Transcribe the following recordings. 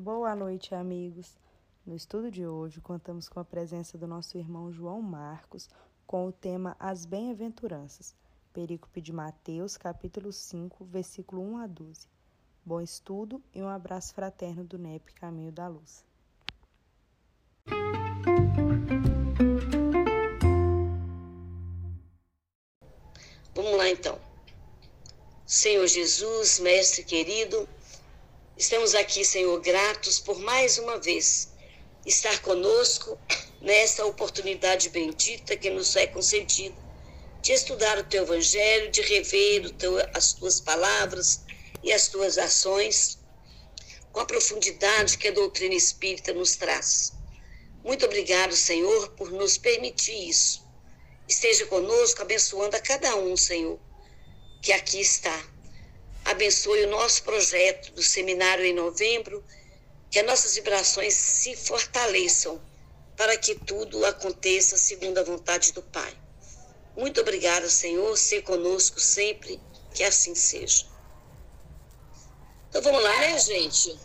Boa noite, amigos. No estudo de hoje, contamos com a presença do nosso irmão João Marcos com o tema As Bem-aventuranças, perícope de Mateus, capítulo 5, versículo 1 a 12. Bom estudo e um abraço fraterno do NEP Caminho da Luz. Vamos lá então. Senhor Jesus, Mestre querido, estamos aqui, Senhor, gratos por mais uma vez estar conosco nessa oportunidade bendita que nos é concedida de estudar o teu Evangelho, de rever teu, as tuas palavras e as tuas ações com a profundidade que a doutrina espírita nos traz. Muito obrigado, Senhor, por nos permitir isso esteja conosco, abençoando a cada um, Senhor, que aqui está. Abençoe o nosso projeto do seminário em novembro, que as nossas vibrações se fortaleçam para que tudo aconteça segundo a vontade do Pai. Muito obrigada, Senhor, ser conosco sempre, que assim seja. Então vamos lá, né, gente?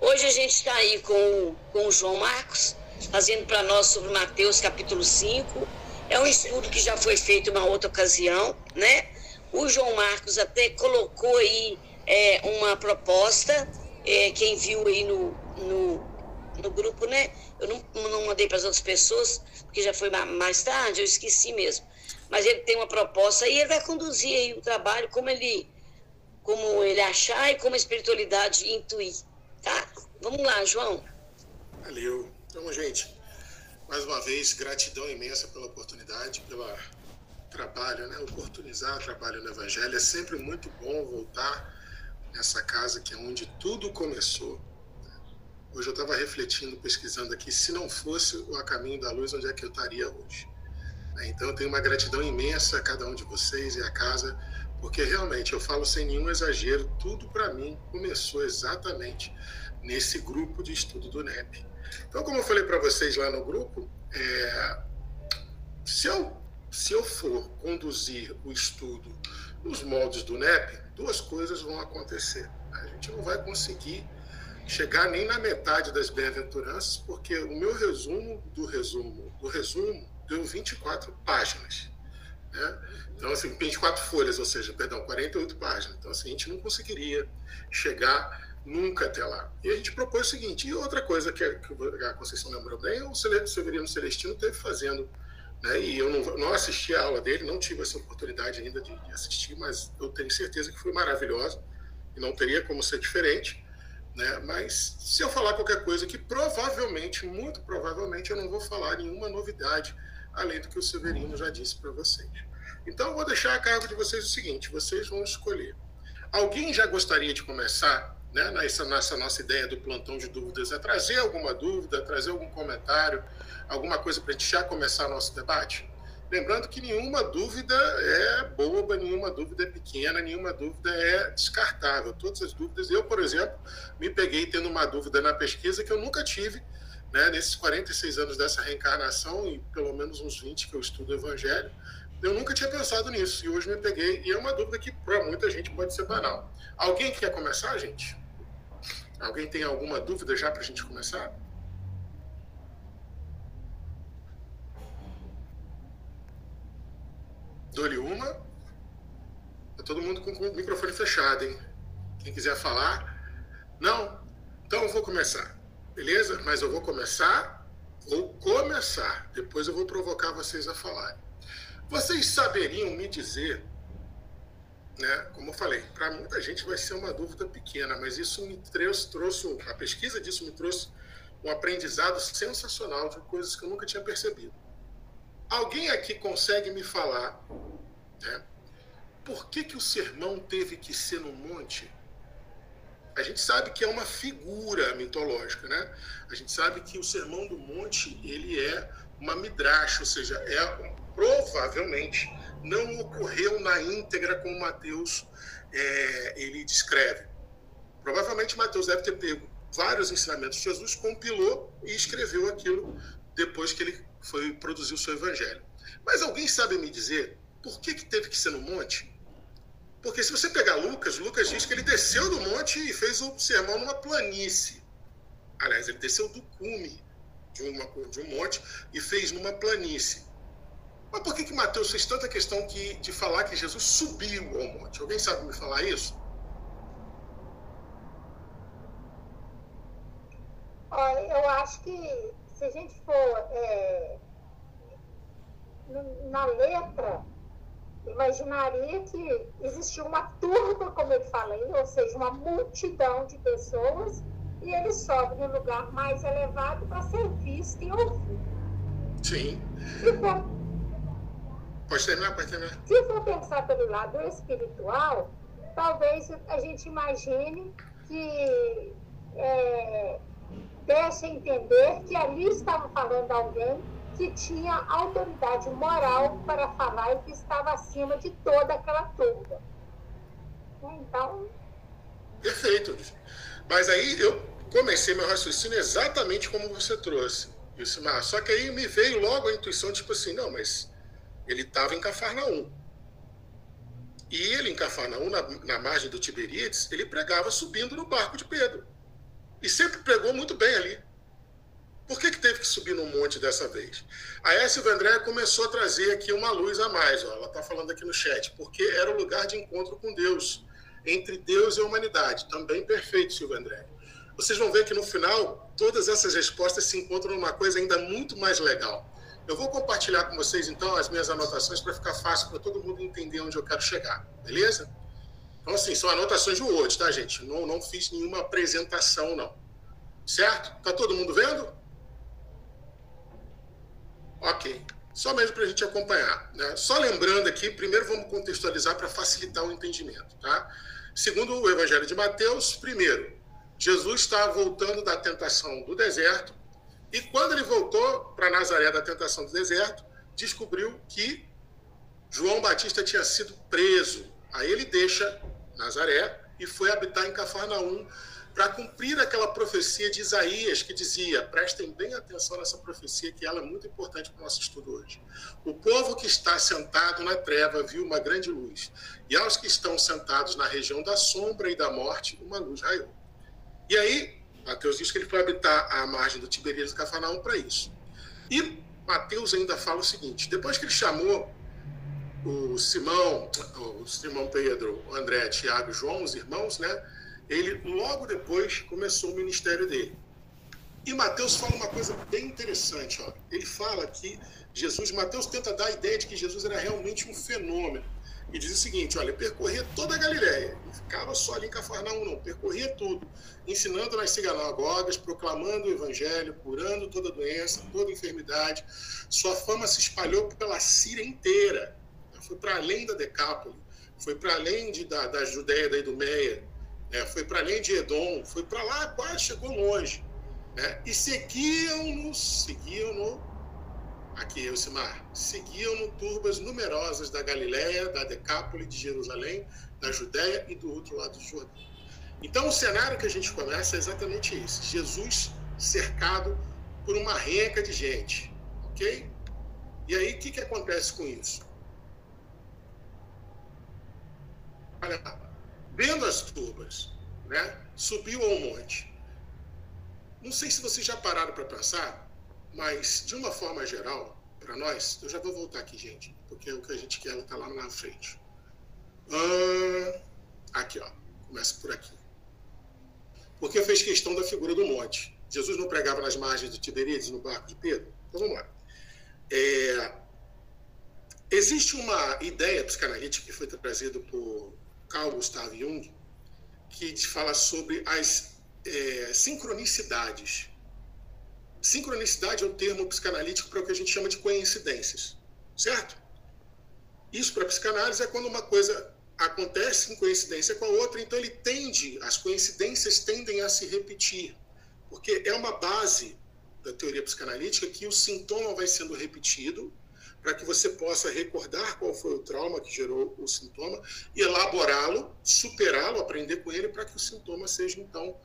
Hoje a gente está aí com, com o João Marcos, fazendo para nós sobre Mateus capítulo 5 é um estudo que já foi feito em uma outra ocasião, né? O João Marcos até colocou aí é, uma proposta, é, quem viu aí no, no, no grupo, né? Eu não, não mandei para as outras pessoas, porque já foi mais tarde, eu esqueci mesmo. Mas ele tem uma proposta e ele vai conduzir aí o trabalho como ele, como ele achar e como a espiritualidade intuir, tá? Vamos lá, João. Valeu. Então, gente, mais uma vez, gratidão imensa pela oportunidade, pelo trabalho, né? oportunizar o trabalho no Evangelho. É sempre muito bom voltar nessa casa que é onde tudo começou. Hoje eu estava refletindo, pesquisando aqui, se não fosse o A Caminho da Luz, onde é que eu estaria hoje? Então eu tenho uma gratidão imensa a cada um de vocês e a casa, porque realmente eu falo sem nenhum exagero, tudo para mim começou exatamente nesse grupo de estudo do NEP. Então, como eu falei para vocês lá no grupo, é, se, eu, se eu for conduzir o estudo nos moldes do NEP, duas coisas vão acontecer. A gente não vai conseguir chegar nem na metade das bem-aventuranças, porque o meu resumo do resumo do resumo deu 24 páginas. Né? Então, assim, 24 folhas, ou seja, perdão, 48 páginas. Então, assim, a gente não conseguiria chegar nunca até lá. E a gente propôs o seguinte, e outra coisa que a, Conceição lembrou bem, o Severino Celestino teve fazendo, né, e eu não, não assisti a aula dele, não tive essa oportunidade ainda de, de assistir, mas eu tenho certeza que foi maravilhosa, e não teria como ser diferente, né, mas se eu falar qualquer coisa que provavelmente, muito provavelmente, eu não vou falar nenhuma novidade, além do que o Severino já disse para vocês. Então, eu vou deixar a cargo de vocês o seguinte, vocês vão escolher. Alguém já gostaria de começar né, nessa, nessa nossa ideia do plantão de dúvidas, é trazer alguma dúvida, trazer algum comentário, alguma coisa para a gente já começar nosso debate? Lembrando que nenhuma dúvida é boba, nenhuma dúvida é pequena, nenhuma dúvida é descartável. Todas as dúvidas, eu, por exemplo, me peguei tendo uma dúvida na pesquisa que eu nunca tive, né, nesses 46 anos dessa reencarnação e pelo menos uns 20 que eu estudo o Evangelho, eu nunca tinha pensado nisso e hoje me peguei. E é uma dúvida que para muita gente pode ser banal. Alguém quer começar, gente? Alguém tem alguma dúvida já para a gente começar? Dou-lhe uma. Tá todo mundo com o microfone fechado, hein? Quem quiser falar. Não? Então eu vou começar. Beleza? Mas eu vou começar. Vou começar. Depois eu vou provocar vocês a falarem. Vocês saberiam me dizer, né, como eu falei, para muita gente vai ser uma dúvida pequena, mas isso me trouxe, trouxe, a pesquisa disso me trouxe um aprendizado sensacional de coisas que eu nunca tinha percebido. Alguém aqui consegue me falar né, por que, que o sermão teve que ser no monte? A gente sabe que é uma figura mitológica, né? A gente sabe que o sermão do monte ele é uma midrash, ou seja, é provavelmente não ocorreu na íntegra como Mateus é, ele descreve. Provavelmente Mateus deve ter pego vários ensinamentos de Jesus, compilou e escreveu aquilo depois que ele foi produzir o seu evangelho. Mas alguém sabe me dizer por que, que teve que ser no monte? Porque se você pegar Lucas, Lucas diz que ele desceu do monte e fez o sermão numa planície. aliás, ele desceu do cume de, uma, de um monte e fez numa planície. Mas por que, que Mateus fez tanta questão que, de falar que Jesus subiu ao monte? Alguém sabe me falar isso? Olha, eu acho que se a gente for é, na letra, imaginaria que existia uma turma, como eu falei, ou seja, uma multidão de pessoas, e ele sobe no lugar mais elevado para ser visto e ouvido. Sim. Pode terminar, pode terminar. Se for pensar pelo lado espiritual, talvez a gente imagine que é, deixa entender que ali estava falando alguém que tinha autoridade moral para falar e que estava acima de toda aquela turma. Então. Perfeito. Mas aí eu comecei meu raciocínio exatamente como você trouxe, Ilcimar. Só que aí me veio logo a intuição, tipo assim, não, mas ele estava em Cafarnaum. E ele, em Cafarnaum, na, na margem do Tiberíades, ele pregava subindo no barco de Pedro. E sempre pregou muito bem ali. Por que, que teve que subir num monte dessa vez? A S. Silvia André começou a trazer aqui uma luz a mais. Ó. Ela está falando aqui no chat. Porque era o lugar de encontro com Deus. Entre Deus e a humanidade. Também perfeito, Silvia André. Vocês vão ver que no final, todas essas respostas se encontram numa coisa ainda muito mais legal. Eu vou compartilhar com vocês, então, as minhas anotações para ficar fácil para todo mundo entender onde eu quero chegar, beleza? Então, assim, são anotações de Word, tá, gente? Não, não fiz nenhuma apresentação, não. Certo? Tá todo mundo vendo? Ok. Só mesmo para a gente acompanhar. Né? Só lembrando aqui, primeiro vamos contextualizar para facilitar o entendimento, tá? Segundo o Evangelho de Mateus, primeiro, Jesus está voltando da tentação do deserto e quando ele voltou para Nazaré da tentação do deserto, descobriu que João Batista tinha sido preso. Aí ele deixa Nazaré e foi habitar em Cafarnaum para cumprir aquela profecia de Isaías que dizia: prestem bem atenção nessa profecia, que ela é muito importante para o nosso estudo hoje. O povo que está sentado na treva viu uma grande luz, e aos que estão sentados na região da sombra e da morte, uma luz raiou. E aí, Mateus diz que ele foi habitar à margem do Tiberíades e Cafarnaum para isso. E Mateus ainda fala o seguinte: depois que ele chamou o Simão, o Simão Pedro, o André, Tiago e João, os irmãos, né? Ele logo depois começou o ministério dele. E Mateus fala uma coisa bem interessante, ó. Ele fala que Jesus, Mateus tenta dar a ideia de que Jesus era realmente um fenômeno e diz o seguinte: olha, percorria toda a Galiléia, não ficava só ali em Cafarnaum, não, percorria tudo, ensinando nas sinagogas, proclamando o evangelho, curando toda doença, toda enfermidade. Sua fama se espalhou pela Síria inteira, foi para além da Decápole, foi para além de, da, da Judéia, da Idumeia, né? foi para além de Edom, foi para lá, quase chegou longe. Né? E seguiam-no, seguiam-no aqui Elcimar, seguiam-no turbas numerosas da Galiléia, da Decápole, de Jerusalém, da Judéia e do outro lado do Jordão. Então, o cenário que a gente começa é exatamente esse: Jesus cercado por uma renca de gente, ok? E aí, o que, que acontece com isso? Olha, vendo as turbas, né, subiu ao monte. Não sei se vocês já pararam para pensar mas, de uma forma geral, para nós, eu já vou voltar aqui, gente, porque o que a gente quer está lá na frente. Ah, aqui, ó, começa por aqui. Porque fez questão da figura do monte. Jesus não pregava nas margens do Tiberíades, no barco de Pedro? Então vamos lá. É, existe uma ideia psicanalítica que foi trazida por Carl Gustav Jung, que fala sobre as é, sincronicidades Sincronicidade é o termo psicanalítico para o que a gente chama de coincidências, certo? Isso para a psicanálise é quando uma coisa acontece em coincidência com a outra, então ele tende, as coincidências tendem a se repetir, porque é uma base da teoria psicanalítica que o sintoma vai sendo repetido para que você possa recordar qual foi o trauma que gerou o sintoma elaborá-lo, superá-lo, aprender com ele para que o sintoma seja então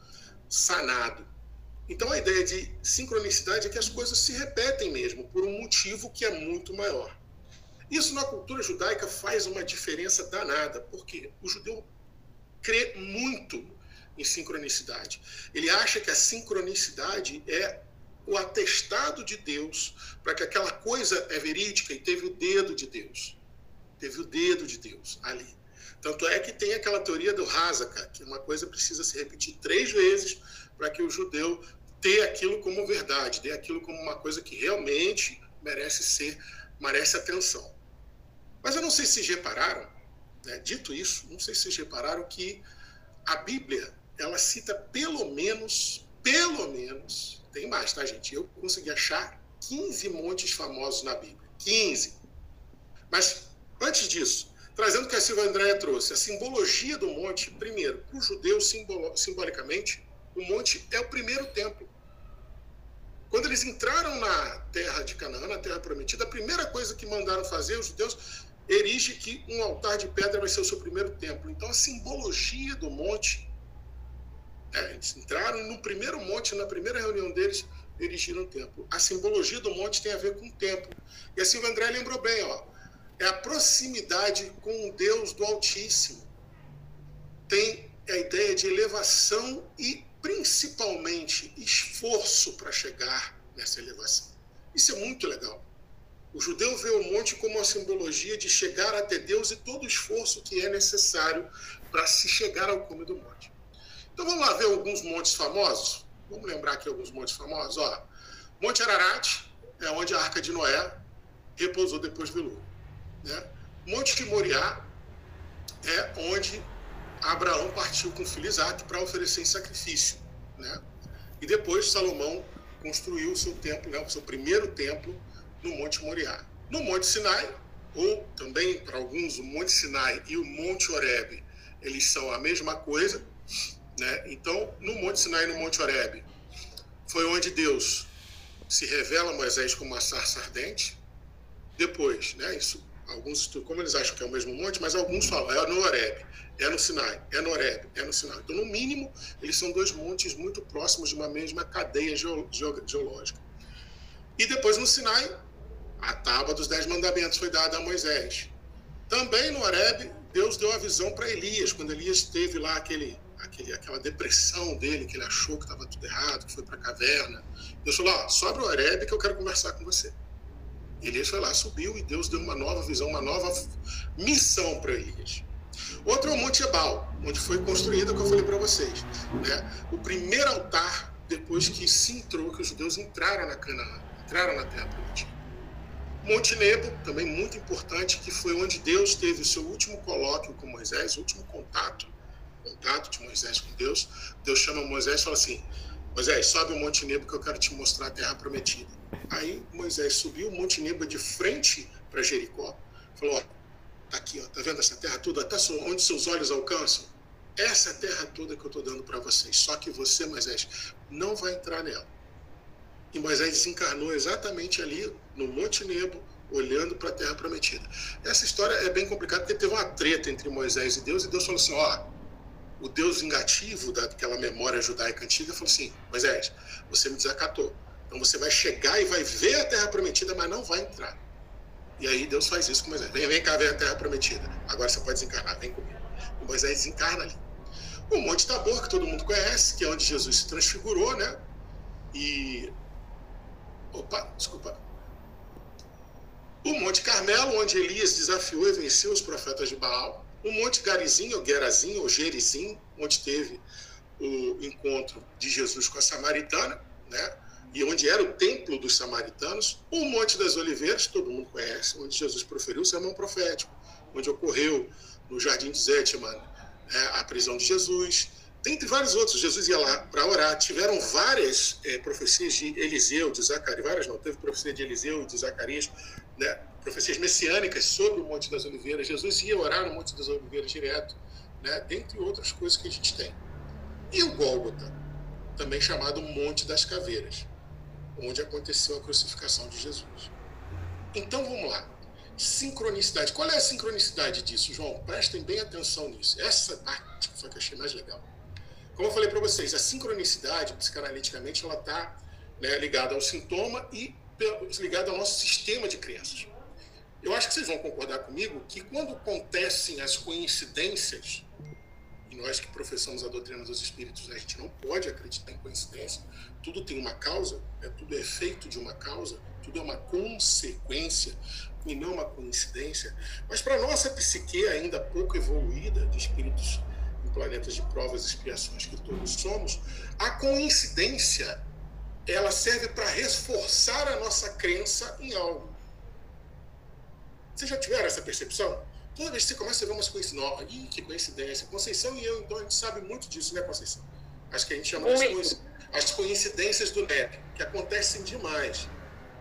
sanado. Então a ideia de sincronicidade é que as coisas se repetem mesmo, por um motivo que é muito maior. Isso na cultura judaica faz uma diferença danada, porque o judeu crê muito em sincronicidade. Ele acha que a sincronicidade é o atestado de Deus para que aquela coisa é verídica e teve o dedo de Deus. Teve o dedo de Deus ali. Tanto é que tem aquela teoria do Hazaka, que uma coisa precisa se repetir três vezes para que o judeu tenha aquilo como verdade, dê aquilo como uma coisa que realmente merece ser, merece atenção. Mas eu não sei se repararam, né, dito isso, não sei se repararam que a Bíblia, ela cita pelo menos, pelo menos, tem mais, tá, gente? Eu consegui achar 15 montes famosos na Bíblia. 15. Mas, antes disso, trazendo o que a Silvia Andréia trouxe, a simbologia do monte, primeiro, para o judeu, simbolicamente, o monte é o primeiro templo. Quando eles entraram na terra de Canaã, na terra prometida, a primeira coisa que mandaram fazer os judeus erige que um altar de pedra vai ser o seu primeiro templo. Então a simbologia do monte, eles entraram no primeiro monte, na primeira reunião deles, erigiram o templo. A simbologia do monte tem a ver com o templo. E assim o André lembrou bem, ó, é a proximidade com o Deus do Altíssimo. Tem a ideia de elevação e principalmente esforço para chegar nessa elevação. Isso é muito legal. O judeu vê o monte como uma simbologia de chegar até Deus e todo o esforço que é necessário para se chegar ao cume do monte. Então vamos lá ver alguns montes famosos. Vamos lembrar aqui alguns montes famosos. Ó, Monte Ararat é onde a Arca de Noé repousou depois do dilúvio. Né? Monte de Moriá é onde Abraão partiu com Isaac para oferecer em sacrifício. Né? E depois Salomão construiu o seu templo, né, o seu primeiro templo, no Monte Moriá. No Monte Sinai, ou também para alguns o Monte Sinai e o Monte Horebe, eles são a mesma coisa. Né? Então, no Monte Sinai no Monte Horebe, foi onde Deus se revela a Moisés como uma sarça ardente. Depois, né, isso, alguns como eles acham que é o mesmo monte, mas alguns falam, é no Horebe, é no Sinai, é no Horebe, é no Sinai. Então, no mínimo, eles são dois montes muito próximos de uma mesma cadeia geológica. E depois, no Sinai, a tábua dos Dez Mandamentos foi dada a Moisés. Também no Horebe, Deus deu a visão para Elias, quando Elias teve lá aquele, aquele, aquela depressão dele, que ele achou que estava tudo errado, que foi para a caverna. Deus falou: ó, sobe o Horebe que eu quero conversar com você. Elias foi lá, subiu e Deus deu uma nova visão, uma nova missão para Elias. Outro é o Monte Ebal, onde foi construído o que eu falei para vocês. Né? O primeiro altar, depois que se entrou, que os judeus entraram na Canaã, entraram na Terra Prometida. Monte Nebo, também muito importante, que foi onde Deus teve o seu último colóquio com Moisés, o último contato, contato de Moisés com Deus. Deus chama Moisés e fala assim: Moisés, sobe o Monte Nebo que eu quero te mostrar a terra prometida. Aí Moisés subiu o Monte Nebo de frente para Jericó, falou: ó, tá aqui, ó, tá vendo essa terra toda, até onde seus olhos alcançam? Essa é terra toda que eu estou dando para vocês. Só que você, Moisés, não vai entrar nela. E Moisés desencarnou exatamente ali no Monte Nebo, olhando para a Terra Prometida. Essa história é bem complicada porque teve uma treta entre Moisés e Deus, e Deus falou assim: ó, o Deus vingativo daquela memória judaica antiga falou assim: Moisés, você me desacatou. Então você vai chegar e vai ver a Terra Prometida, mas não vai entrar. E aí Deus faz isso com Moisés: vem, vem cá ver a Terra Prometida. Agora você pode desencarnar, vem comigo. E Moisés desencarna ali. O Monte Tabor, que todo mundo conhece, que é onde Jesus se transfigurou, né? E Opa, desculpa. O Monte Carmelo, onde Elias desafiou e venceu os profetas de Baal. O Monte Garizim, ou Gerazim, ou Gerizim, onde teve o encontro de Jesus com a samaritana, né? e onde era o templo dos samaritanos. O Monte das Oliveiras, todo mundo conhece, onde Jesus proferiu o sermão profético, onde ocorreu no Jardim de Zetman né, a prisão de Jesus Dentre vários outros, Jesus ia lá para orar. Tiveram várias é, profecias de Eliseu, de Zacarias, várias não, teve profecia de Eliseu e de Zacarias, né, profecias messiânicas sobre o Monte das Oliveiras. Jesus ia orar no Monte das Oliveiras direto, né, dentre outras coisas que a gente tem. E o Gólgota, também chamado Monte das Caveiras, onde aconteceu a crucificação de Jesus. Então vamos lá. Sincronicidade. Qual é a sincronicidade disso, João? Prestem bem atenção nisso. Essa parte foi que eu achei mais legal. Como eu falei para vocês, a sincronicidade, psicanaliticamente, ela está né, ligada ao sintoma e ligada ao nosso sistema de crenças. Eu acho que vocês vão concordar comigo que quando acontecem as coincidências, e nós que professamos a doutrina dos espíritos, a gente não pode acreditar em coincidência. Tudo tem uma causa, né, tudo é efeito de uma causa, tudo é uma consequência e não uma coincidência. Mas para nossa psique ainda pouco evoluída, de espíritos em planetas de provas e expiações que todos somos, a coincidência ela serve para reforçar a nossa crença em algo. Vocês já tiveram essa percepção? Toda vez que você começa a ver umas coincidências, ih, que coincidência. Conceição e eu, então, a gente sabe muito disso, né, Conceição? Acho que a gente chama as, as coincidências do NEP, que acontecem demais.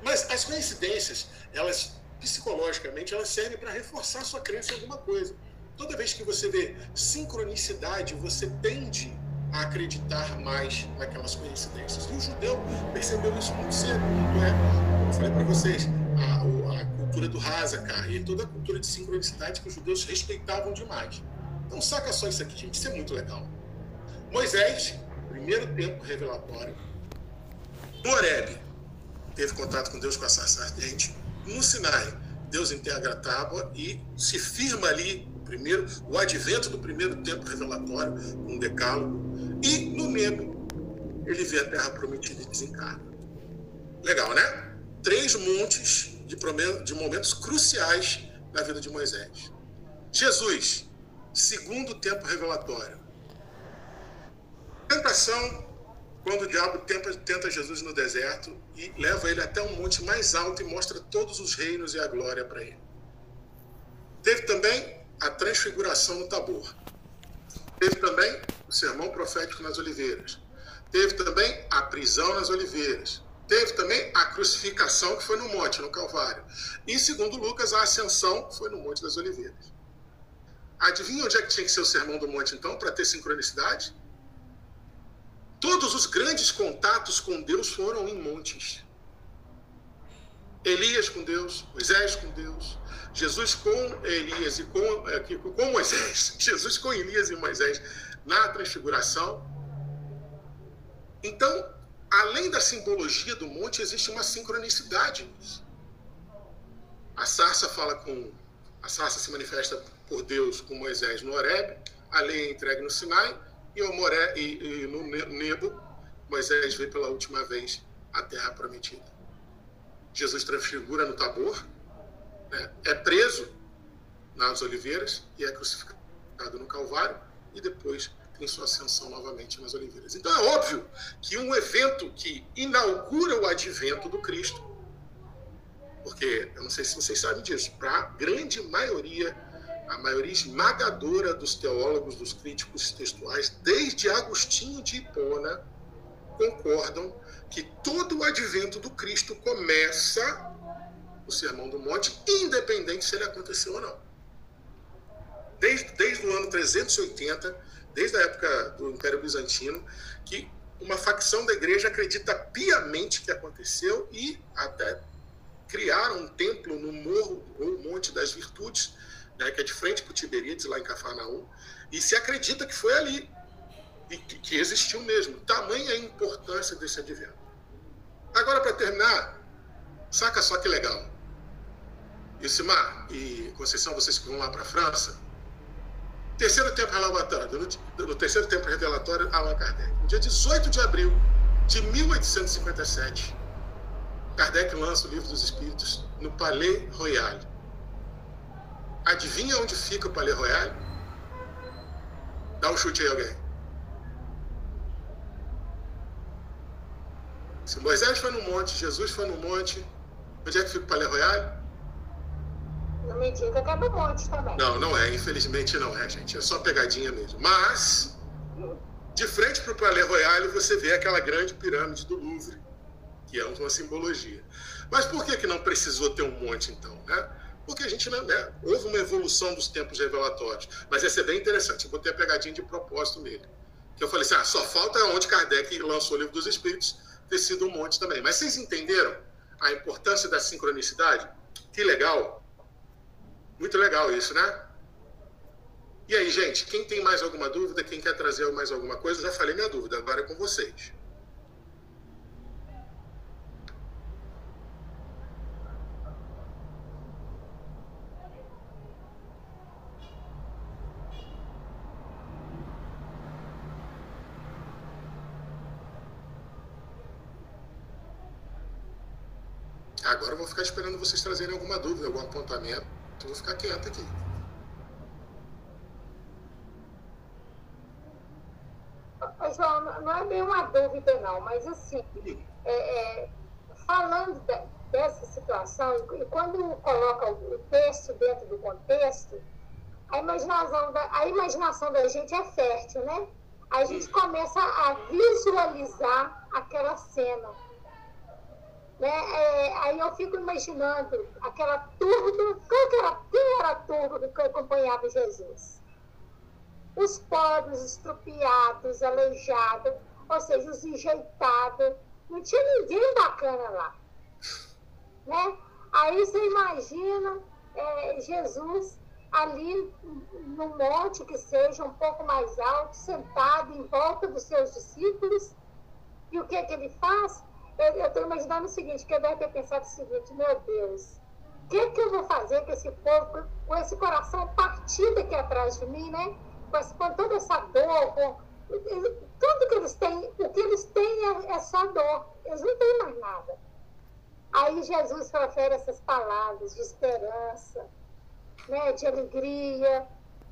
Mas as coincidências, elas, psicologicamente, elas servem para reforçar sua crença em alguma coisa. Toda vez que você vê sincronicidade, você tende a acreditar mais naquelas coincidências. E o judeu percebeu isso muito cedo, não é? Como eu falei para vocês, a, cultura do Hazakar e toda a cultura de sincronicidade que os judeus respeitavam demais. Então saca só isso aqui, gente, isso é muito legal. Moisés, primeiro tempo revelatório, Horeb, teve contato com Deus com a sarça ardente. No Sinai, Deus integra a tábua e se firma ali primeiro, o advento do primeiro tempo revelatório, um decálogo. E no Nebo, ele vê a terra prometida e desencarna. Legal, né? Três montes de, momentos cruciais na vida de Moisés. Jesus, segundo tempo revelatório. Tentação, quando o diabo tenta, tenta Jesus no deserto e leva ele até um monte mais alto e mostra todos os reinos e a glória para ele. Teve também a transfiguração no Tabor. Teve também o sermão profético nas oliveiras. Teve também a prisão nas oliveiras. Teve também a crucificação, que foi no monte, no Calvário. E, segundo Lucas, a ascensão foi no Monte das Oliveiras. Adivinha onde é que tinha que ser o sermão do monte, então, para ter sincronicidade? Todos os grandes contatos com Deus foram em montes. Elias com Deus, Moisés com Deus, Jesus com Elias e com, é, com Moisés, Jesus com Elias e Moisés na transfiguração. Então, além da simbologia do monte, existe uma sincronicidade nisso. A sarça fala com. A sarça se manifesta por Deus com Moisés no Horeb, a lei é entregue no Sinai, e, o Moré, e, e no Nebo, Moisés vê pela última vez a terra prometida. Jesus transfigura no Tabor, né, é preso nas oliveiras e é crucificado no Calvário, e depois em sua ascensão novamente nas Oliveiras. Então é óbvio que um evento que inaugura o advento do Cristo, porque eu não sei se vocês sabem disso, para a grande maioria, a maioria esmagadora dos teólogos, dos críticos textuais, desde Agostinho de Hipona, concordam que todo o advento do Cristo começa o Sermão do Monte, independente se ele aconteceu ou não. Desde, desde o ano 380, desde a época do Império Bizantino, que uma facção da igreja acredita piamente que aconteceu e até criaram um templo no morro ou Monte das Virtudes, né, que é de frente para o Tiberíades, lá em Cafarnaum, e se acredita que foi ali e que, que existiu mesmo. Tamanha a importância desse advento. Agora, para terminar, saca só que legal. Isimar e Conceição, vocês que vão lá para a França, Terceiro tempo revelatório, no, no terceiro tempo revelatório, Allan Kardec. No dia 18 de abril de 1857, Kardec lança o Livro dos Espíritos no Palais Royal. Adivinha onde fica o Palais Royal? Dá um chute aí, alguém. Se Moisés foi no monte, Jesus foi no monte, onde é que fica o Palais Royal? Monte também. Não, não é. Infelizmente não é, gente. É só pegadinha mesmo. Mas, de frente para o Palais Royal, você vê aquela grande pirâmide do Louvre, que é uma simbologia. Mas por que, que não precisou ter um monte, então? Né? Porque a gente não né, houve uma evolução dos tempos revelatórios. Mas essa é bem interessante. Eu botei a pegadinha de propósito nele. Que eu falei assim: ah, só falta onde Kardec lançou o livro dos Espíritos ter sido um monte também. Mas vocês entenderam a importância da sincronicidade? Que legal! Muito legal isso, né? E aí, gente, quem tem mais alguma dúvida, quem quer trazer mais alguma coisa, já falei minha dúvida, agora é com vocês. Agora eu vou ficar esperando vocês trazerem alguma dúvida, algum apontamento. Então vou ficar quieto aqui. João, não é bem uma dúvida, não, mas assim, é, é, falando de, dessa situação, e quando coloca o texto dentro do contexto, a imaginação da, a imaginação da gente é fértil, né? A gente começa a visualizar aquela cena. Né? É, aí eu fico imaginando aquela turba, qual que era, quem era a turba que acompanhava Jesus? Os pobres, estrupiados, aleijados, ou seja, os enjeitados, não tinha ninguém bacana lá. Né? Aí você imagina é, Jesus ali no monte que seja um pouco mais alto, sentado em volta dos seus discípulos. E o que que ele faz? Eu estou imaginando o seguinte, que eu deve ter pensado o seguinte, meu Deus, o que, que eu vou fazer com esse povo, com esse coração partido aqui atrás de mim, né? Com, com toda essa dor, com, tudo que eles têm, o que eles têm é, é só dor, eles não têm mais nada. Aí Jesus profere essas palavras de esperança, né, de alegria,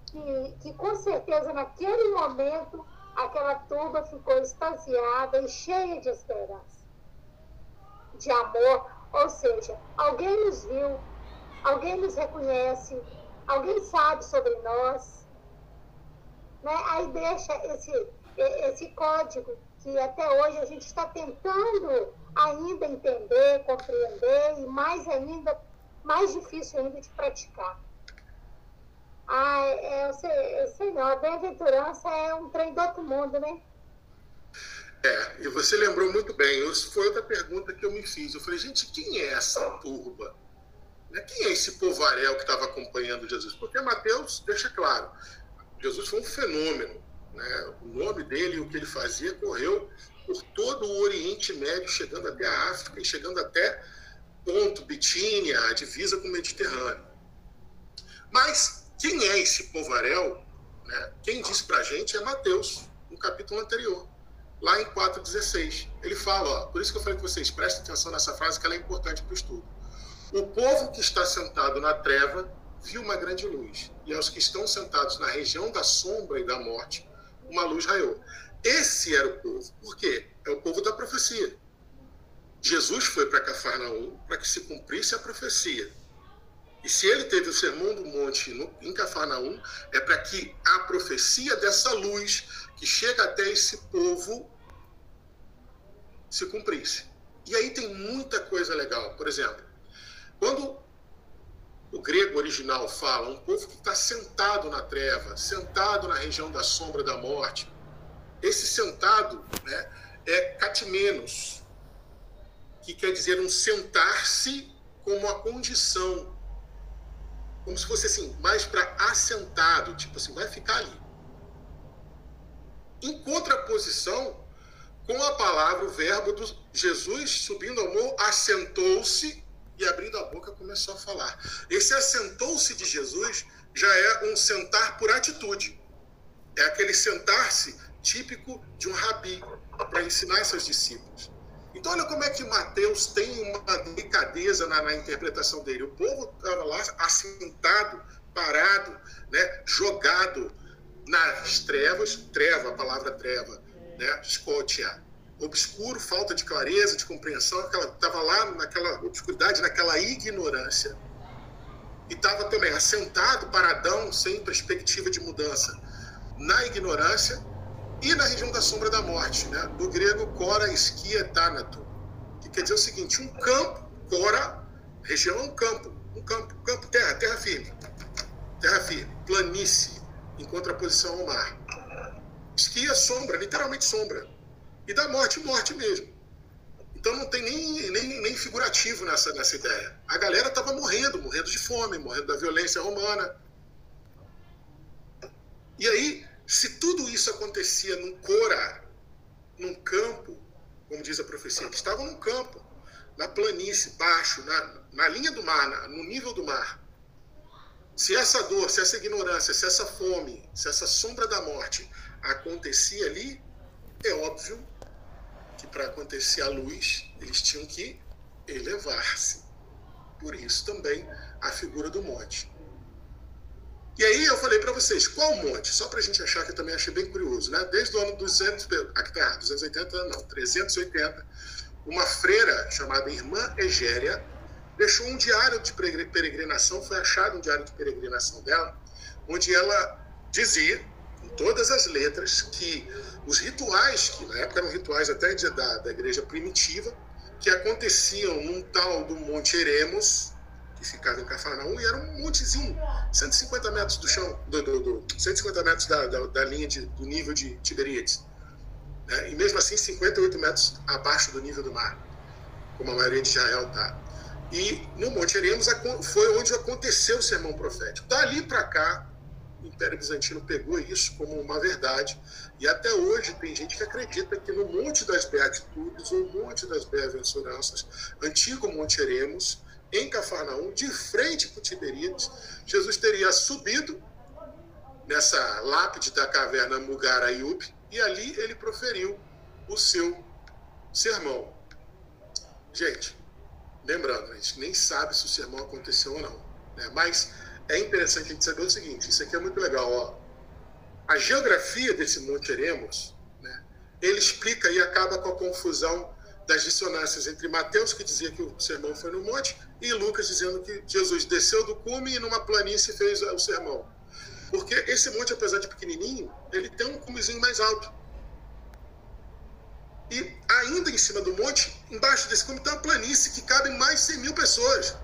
que, que com certeza naquele momento aquela turma ficou extasiada e cheia de esperança, de amor. Ou seja, alguém nos viu, alguém nos reconhece, alguém sabe sobre nós. Né? Aí deixa esse, esse código que até hoje a gente está tentando ainda entender, compreender e mais ainda, mais difícil ainda de praticar. Ah, é, sei, Senhor, a bem-aventurança é um trem do outro mundo, né? É, e você lembrou muito bem. Foi outra pergunta que eu me fiz. Eu falei, gente, quem é essa turba? Né? Quem é esse povarel que estava acompanhando Jesus? Porque Mateus deixa claro, Jesus foi um fenômeno. Né? O nome dele e o que ele fazia correu por todo o Oriente Médio, chegando até a África e chegando até Ponto, Bitínia, a divisa com o Mediterrâneo. Mas quem é esse povarel? Né? Quem diz para a gente é Mateus, no capítulo anterior, lá em 4,16. Ele fala, ó, por isso que eu falei com vocês, prestem atenção nessa frase que ela é importante para o estudo. O povo que está sentado na treva viu uma grande luz, e aos que estão sentados na região da sombra e da morte, uma luz raiou. Esse era o povo. Por quê? É o povo da profecia. Jesus foi para Cafarnaum para que se cumprisse a profecia. E se ele teve o sermão do monte no, em Cafarnaum, é para que a profecia dessa luz que chega até esse povo se cumprisse. E aí tem muita coisa legal. Por exemplo, quando o grego original fala um povo que está sentado na treva, sentado na região da sombra da morte, esse sentado né, é catimenos, que quer dizer um sentar-se como a condição como se fosse assim, mais para assentado, tipo assim, vai ficar ali. Em contraposição com a palavra, o verbo do Jesus subindo ao morro, assentou-se e abrindo a boca começou a falar. Esse assentou-se de Jesus já é um sentar por atitude. É aquele sentar-se típico de um rabi para ensinar seus discípulos. Então, olha como é que Mateus tem uma delicadeza na, na interpretação dele. O povo estava lá assentado, parado, né, jogado nas trevas, treva, a palavra treva, né, escotia, obscuro, falta de clareza, de compreensão, estava lá naquela obscuridade, naquela ignorância. E estava também assentado, paradão, sem perspectiva de mudança, na ignorância e na região da sombra da morte, né? do grego cora esquia thanato, que quer dizer o seguinte, um campo, cora, região é um campo, um campo, campo, terra, terra firme, terra firme, planície, em contraposição ao mar. Esquia, sombra, literalmente sombra. E da morte, morte mesmo. Então não tem nem, nem, nem figurativo nessa, nessa ideia. A galera estava morrendo, morrendo de fome, morrendo da violência romana. E aí, se tudo isso acontecia num cora, num campo, como diz a profecia, que estavam num campo, na planície, baixo, na, na linha do mar, na, no nível do mar. Se essa dor, se essa ignorância, se essa fome, se essa sombra da morte acontecia ali, é óbvio que para acontecer a luz, eles tinham que elevar-se. por isso também a figura do monte. E aí eu falei para vocês, qual monte? Só para a gente achar que eu também achei bem curioso, né? Desde o ano 200, aqui tá 280, não, 380, uma freira chamada Irmã Egéria deixou um diário de peregrinação, foi achado um diário de peregrinação dela, onde ela dizia, em todas as letras, que os rituais, que na época eram rituais até da, da igreja primitiva, que aconteciam num tal do Monte Eremos, que ficava em Cafarnaum, e era um montezinho, 150 metros do chão, do, do, do 150 metros da, da, da linha de, do nível de Tiberíades. Né? E mesmo assim, 58 metros abaixo do nível do mar, como a maioria de Israel está. E no Monte Eremos foi onde aconteceu o sermão profético. Dali para cá, o Império Bizantino pegou isso como uma verdade. E até hoje tem gente que acredita que no Monte das Beatitudes, ou Monte das Bem-aventuranças, antigo Monte Eremos, em Cafarnaum, de frente para o Tiberíades, Jesus teria subido nessa lápide da caverna Mugar Ayub e ali ele proferiu o seu sermão. Gente, lembrando, a gente nem sabe se o sermão aconteceu ou não, né? mas é interessante a gente saber o seguinte: isso aqui é muito legal. Ó. A geografia desse Monte Eremos, né, ele explica e acaba com a confusão das dissonâncias entre Mateus, que dizia que o sermão foi no monte, e Lucas dizendo que Jesus desceu do cume e numa planície fez o sermão. Porque esse monte, apesar de pequenininho, ele tem um cumezinho mais alto. E ainda em cima do monte, embaixo desse cume, tem uma planície que cabe mais 100 mil pessoas.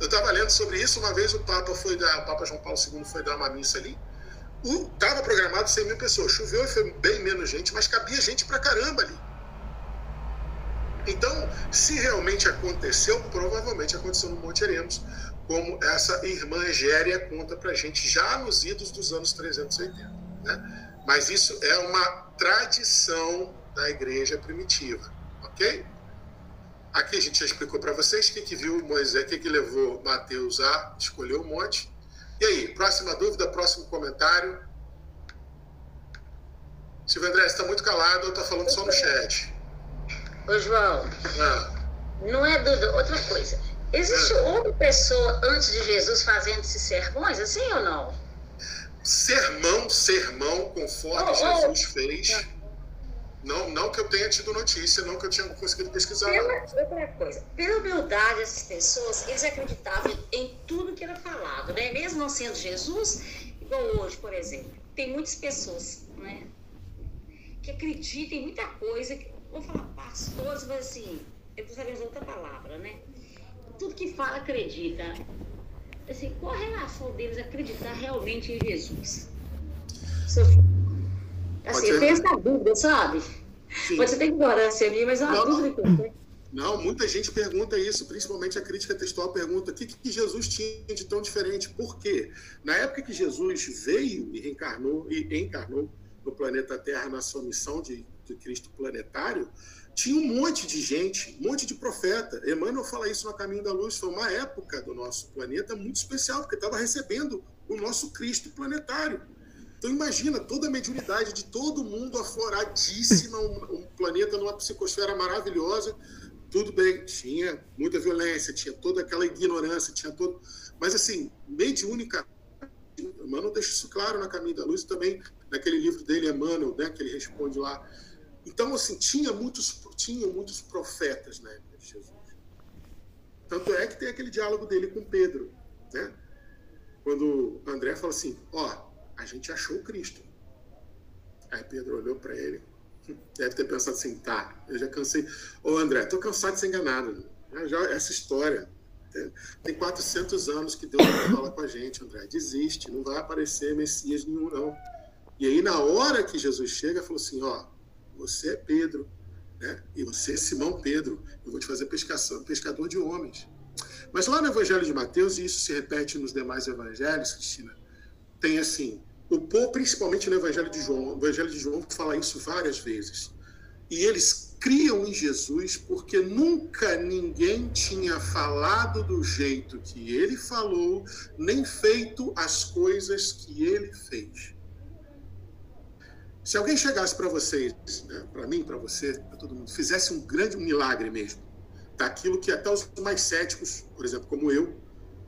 Eu estava lendo sobre isso, uma vez o Papa foi dar, o Papa João Paulo II foi dar uma missa ali. Estava programado 100 mil pessoas. Choveu e foi bem menos gente, mas cabia gente pra caramba ali. Então, se realmente aconteceu, provavelmente aconteceu no Monte Eremos, como essa irmã Egéria conta para gente já nos idos dos anos 380. Né? Mas isso é uma tradição da igreja primitiva, ok? Aqui a gente já explicou para vocês o que, viu Moisés, o que, que levou Mateus a escolher o monte. E aí, próxima dúvida, próximo comentário? Silvio André, você está muito calado ou está falando só no chat? Ô, João, ah. não é dúvida. Outra coisa, existe ah. outra pessoa antes de Jesus fazendo esses sermões, assim ou não? Sermão, sermão, conforme oh, Jesus oh. fez. Não, não que eu tenha tido notícia, não que eu tinha conseguido pesquisar. Pela, outra coisa, pela humildade dessas pessoas, eles acreditavam em tudo que era falado, né? Mesmo não sendo Jesus, igual hoje, por exemplo. Tem muitas pessoas, né? Que acreditam em muita coisa, que vou falar pastores, mas assim, eu precisaria usar outra palavra, né? Tudo que fala acredita. Assim, qual a relação deles acreditar realmente em Jesus? Assim, eu tenho essa dúvida, sabe? Sim. Pode ser ignorância ali, mas é uma não, dúvida que eu tenho. Não, muita gente pergunta isso, principalmente a crítica textual pergunta o que, que Jesus tinha de tão diferente. Por quê? Na época que Jesus veio e reencarnou e encarnou no planeta Terra na sua missão de Cristo planetário, tinha um monte de gente, um monte de profeta. Emmanuel fala isso no Caminho da Luz. Foi uma época do nosso planeta muito especial, porque estava recebendo o nosso Cristo planetário. Então imagina toda a mediunidade de todo mundo afloradíssima, um, um planeta numa psicosfera maravilhosa. Tudo bem, tinha muita violência, tinha toda aquela ignorância, tinha todo. Mas assim, mediúnica. Emmanuel deixa isso claro no Caminho da Luz e também naquele livro dele, Emmanuel, né, que ele responde lá então, assim, tinha muitos, tinha muitos profetas na época de Jesus. Tanto é que tem aquele diálogo dele com Pedro, né? Quando André fala assim, ó, oh, a gente achou Cristo. Aí Pedro olhou para ele, deve ter pensado assim, tá, eu já cansei. Ô André, tô cansado de ser enganado. Já, essa história, tem 400 anos que Deus não fala com a gente, André. Desiste, não vai aparecer Messias nenhum, não. E aí, na hora que Jesus chega, falou assim: Ó, você é Pedro, né? e você é Simão Pedro, eu vou te fazer pescação, pescador de homens. Mas lá no Evangelho de Mateus, e isso se repete nos demais evangelhos, Cristina, tem assim, o povo, principalmente no Evangelho de João, o Evangelho de João fala isso várias vezes. E eles criam em Jesus porque nunca ninguém tinha falado do jeito que ele falou, nem feito as coisas que ele fez. Se alguém chegasse para vocês, né, para mim, para você, para todo mundo, fizesse um grande milagre mesmo, daquilo que até os mais céticos, por exemplo, como eu,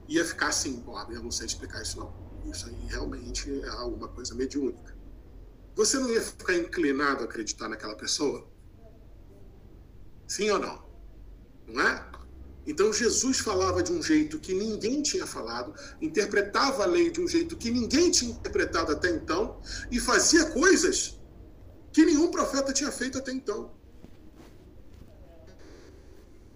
ia ficar assim, ó, eu não sei explicar isso não. Isso aí realmente é alguma coisa mediúnica. Você não ia ficar inclinado a acreditar naquela pessoa? Sim ou não? Não é? Então Jesus falava de um jeito que ninguém tinha falado, interpretava a lei de um jeito que ninguém tinha interpretado até então e fazia coisas que nenhum profeta tinha feito até então.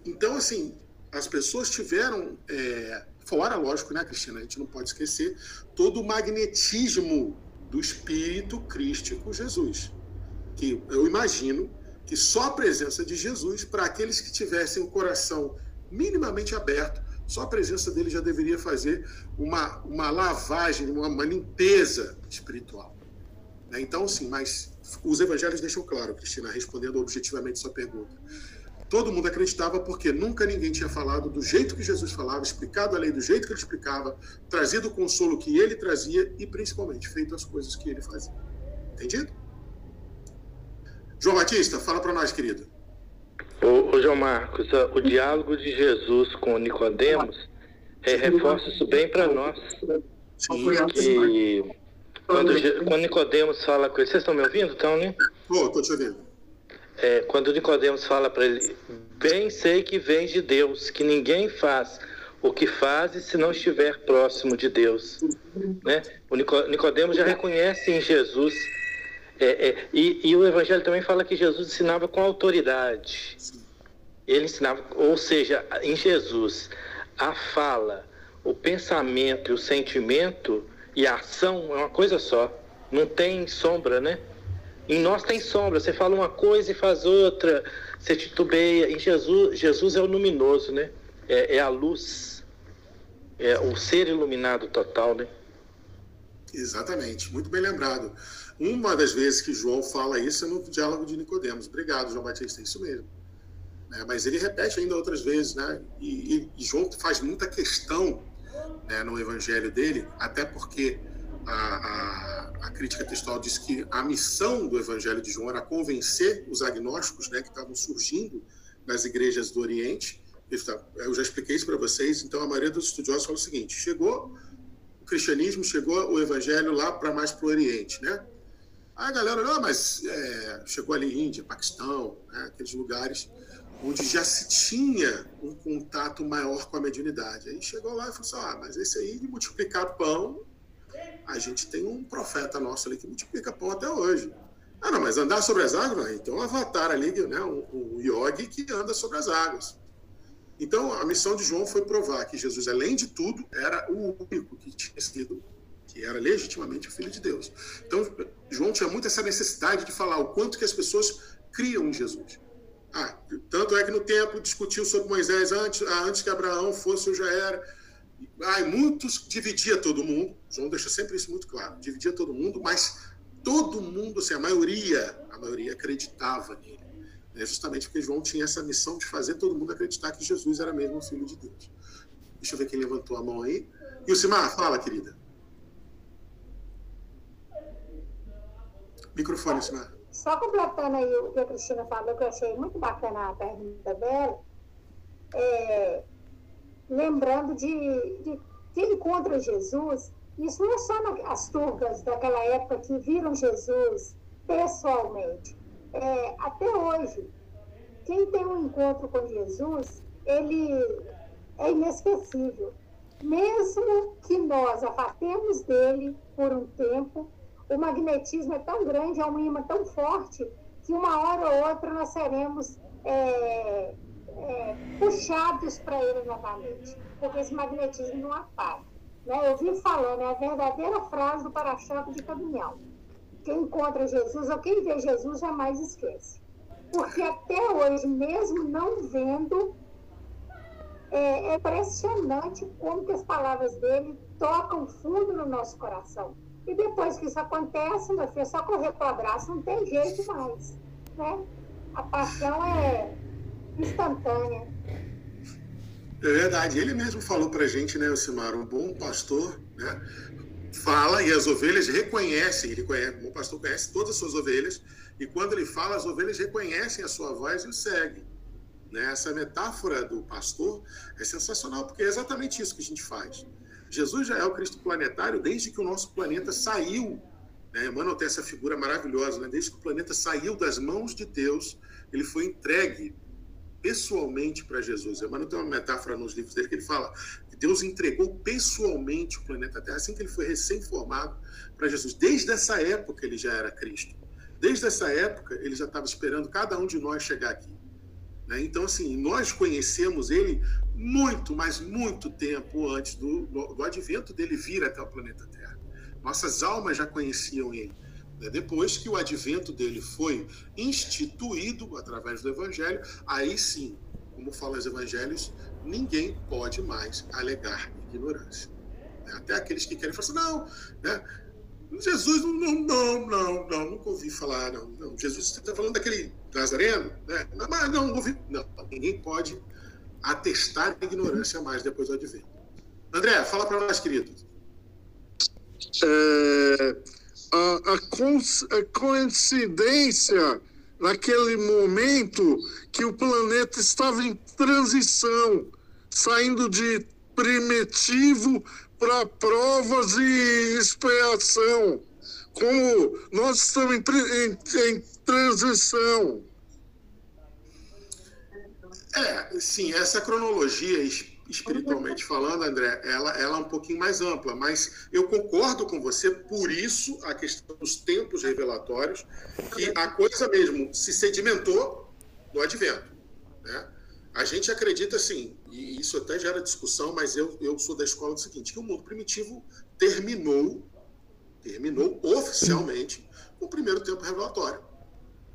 Então, assim, as pessoas tiveram, é, fora, lógico, né, Cristina, a gente não pode esquecer, todo o magnetismo do espírito crístico Jesus. Que eu imagino que só a presença de Jesus, para aqueles que tivessem o coração minimamente aberto, só a presença dele já deveria fazer uma, uma lavagem, uma, uma limpeza espiritual. Né? Então, sim, mas os evangelhos deixam claro, Cristina, respondendo objetivamente sua pergunta. Todo mundo acreditava porque nunca ninguém tinha falado do jeito que Jesus falava, explicado a lei do jeito que ele explicava, trazido o consolo que ele trazia e, principalmente, feito as coisas que ele fazia. Entendido? João Batista, fala para nós, querido. Ô, ô, João Marcos, o diálogo de Jesus com Nicodemos é, reforça isso bem para nós. Sim, que quando, quando Nicodemos fala com ele, vocês estão me ouvindo, então, né? Pô, tô te ouvindo. É, quando Nicodemos fala para ele, bem sei que vem de Deus, que ninguém faz o que faz se não estiver próximo de Deus, né? O Nicodemos já reconhece em Jesus é, é, e, e, o Evangelho também fala que Jesus ensinava com autoridade. Ele ensinava, ou seja, em Jesus, a fala, o pensamento o sentimento e a ação é uma coisa só. Não tem sombra, né? Em nós tem sombra. Você fala uma coisa e faz outra. Você titubeia. Em Jesus, Jesus é o luminoso, né? É, é a luz. É o ser iluminado total, né? Exatamente. Muito bem lembrado. Uma das vezes que João fala isso é no diálogo de Nicodemos. Obrigado, João Batista, é isso mesmo. É, mas ele repete ainda outras vezes, né? E, e, e João faz muita questão né, no evangelho dele, até porque a, a, a, crítica textual diz que a missão do evangelho de João era convencer os agnósticos né, que estavam surgindo nas igrejas do Oriente. Eu já expliquei isso para vocês, então a maioria dos estudiosos fala o seguinte: chegou o cristianismo, chegou o evangelho lá para mais para o Oriente, né? A galera, não, mas é, chegou ali Índia, Paquistão, né, aqueles lugares onde já se tinha um contato maior com a mediunidade. Aí chegou lá e falou assim, ah, mas esse aí de multiplicar pão, a gente tem um profeta nosso ali que multiplica pão até hoje. Ah, não, mas andar sobre as águas. Tem um avatar ali, né, um, um yogi que anda sobre as águas. Então, a missão de João foi provar que Jesus, além de tudo, era o único que tinha sido que era legitimamente o Filho de Deus. Então, João tinha muito essa necessidade de falar o quanto que as pessoas criam em Jesus. Ah, tanto é que no tempo discutiu sobre Moisés antes, ah, antes que Abraão fosse ou já era. Ah, muitos dividia todo mundo. João deixa sempre isso muito claro. Dividia todo mundo, mas todo mundo, assim, a maioria, a maioria acreditava nele. Né? Justamente porque João tinha essa missão de fazer todo mundo acreditar que Jesus era mesmo o Filho de Deus. Deixa eu ver quem levantou a mão aí. E o Simar, fala, querida. Microfone, Simar. Só completando aí o que a Cristina falou, que eu achei muito bacana a pergunta dela, é, lembrando de, de que encontra Jesus, isso não é só as turcas daquela época que viram Jesus pessoalmente. É, até hoje, quem tem um encontro com Jesus, ele é inesquecível. Mesmo que nós afastemos dele por um tempo, o magnetismo é tão grande, é um imã tão forte, que uma hora ou outra nós seremos é, é, puxados para ele novamente, porque esse magnetismo não apaga. Né? Eu vi falando, é a verdadeira frase do para-choque de caminhão. Quem encontra Jesus ou quem vê Jesus jamais esquece. Porque até hoje, mesmo não vendo, é, é impressionante como que as palavras dele tocam fundo no nosso coração. E depois que isso acontece, meu filho, é só correr para o abraço, não tem jeito mais. Né? A paixão é instantânea. É verdade. Ele mesmo falou para a gente, né, Simar, um bom pastor, né, fala e as ovelhas reconhecem, ele conhece, o bom pastor conhece todas as suas ovelhas, e quando ele fala, as ovelhas reconhecem a sua voz e o seguem. Né? Essa metáfora do pastor é sensacional, porque é exatamente isso que a gente faz. Jesus já é o Cristo planetário desde que o nosso planeta saiu. Né? Emmanuel tem essa figura maravilhosa, né? desde que o planeta saiu das mãos de Deus, ele foi entregue pessoalmente para Jesus. Emmanuel tem uma metáfora nos livros dele que ele fala que Deus entregou pessoalmente o planeta Terra assim que ele foi recém-formado para Jesus. Desde essa época ele já era Cristo. Desde essa época ele já estava esperando cada um de nós chegar aqui. Né? Então, assim, nós conhecemos ele muito, mas muito tempo antes do, do advento dele vir até o planeta Terra. Nossas almas já conheciam ele. Né? Depois que o advento dele foi instituído através do Evangelho, aí sim, como falam os Evangelhos, ninguém pode mais alegar ignorância. Né? Até aqueles que querem falar assim, não, né? Jesus, não, não, não, não, nunca ouvi falar, não, não. Jesus, você está falando daquele Nazareno? Né? Mas não, não ouvi. Não, ninguém pode atestar ignorância mais depois do advento. André, fala para nós, querido. É, a, a, a coincidência naquele momento que o planeta estava em transição, saindo de primitivo para provas e expiação. Como nós estamos em, em, em transição. É, sim, essa cronologia espiritualmente falando, André, ela, ela é um pouquinho mais ampla, mas eu concordo com você, por isso a questão dos tempos revelatórios, que a coisa mesmo se sedimentou no advento. Né? A gente acredita assim, e isso até gera discussão, mas eu, eu sou da escola do seguinte, que o mundo primitivo terminou, terminou oficialmente o primeiro tempo revelatório.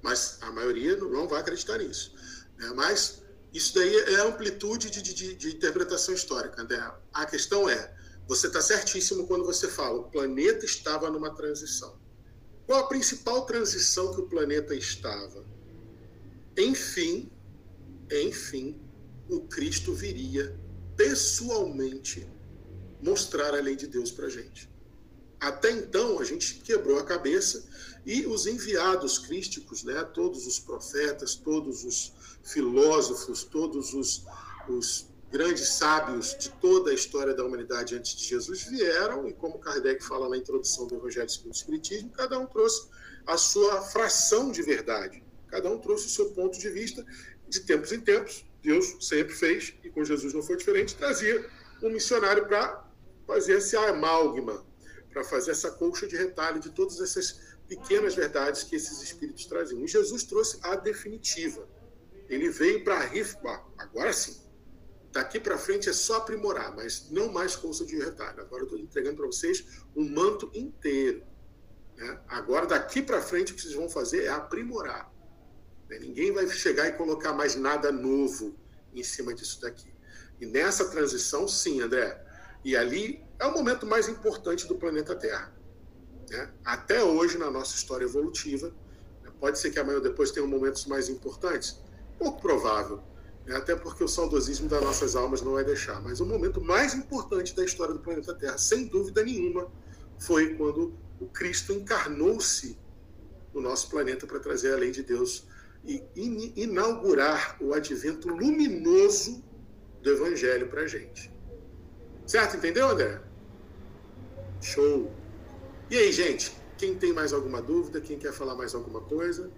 Mas a maioria não vai acreditar nisso. Né? Mas isso daí é amplitude de, de, de interpretação histórica, André. A questão é, você está certíssimo quando você fala, o planeta estava numa transição. Qual a principal transição que o planeta estava? Enfim, enfim, o Cristo viria pessoalmente mostrar a lei de Deus para a gente. Até então, a gente quebrou a cabeça e os enviados crísticos, né, todos os profetas, todos os filósofos, todos os, os grandes sábios de toda a história da humanidade antes de Jesus vieram, e como Kardec fala na introdução do Evangelho segundo o Espiritismo, cada um trouxe a sua fração de verdade, cada um trouxe o seu ponto de vista, de tempos em tempos, Deus sempre fez, e com Jesus não foi diferente, trazia um missionário para fazer esse amálgama, para fazer essa colcha de retalho de todas essas pequenas verdades que esses espíritos traziam. E Jesus trouxe a definitiva. Ele veio para rifar, agora sim. Daqui para frente é só aprimorar, mas não mais colcha de retalho. Agora eu estou entregando para vocês um manto inteiro. Né? Agora, daqui para frente, o que vocês vão fazer é aprimorar. Né? Ninguém vai chegar e colocar mais nada novo em cima disso daqui. E nessa transição, sim, André. E ali é o momento mais importante do planeta Terra. Né? Até hoje, na nossa história evolutiva, né? pode ser que amanhã ou depois tenham momentos mais importantes? Pouco provável. Né? Até porque o saudosismo das nossas almas não vai deixar. Mas o momento mais importante da história do planeta Terra, sem dúvida nenhuma, foi quando o Cristo encarnou-se no nosso planeta para trazer a lei de Deus e inaugurar o advento luminoso do Evangelho para a gente. Certo? Entendeu, André? Show! E aí, gente? Quem tem mais alguma dúvida? Quem quer falar mais alguma coisa?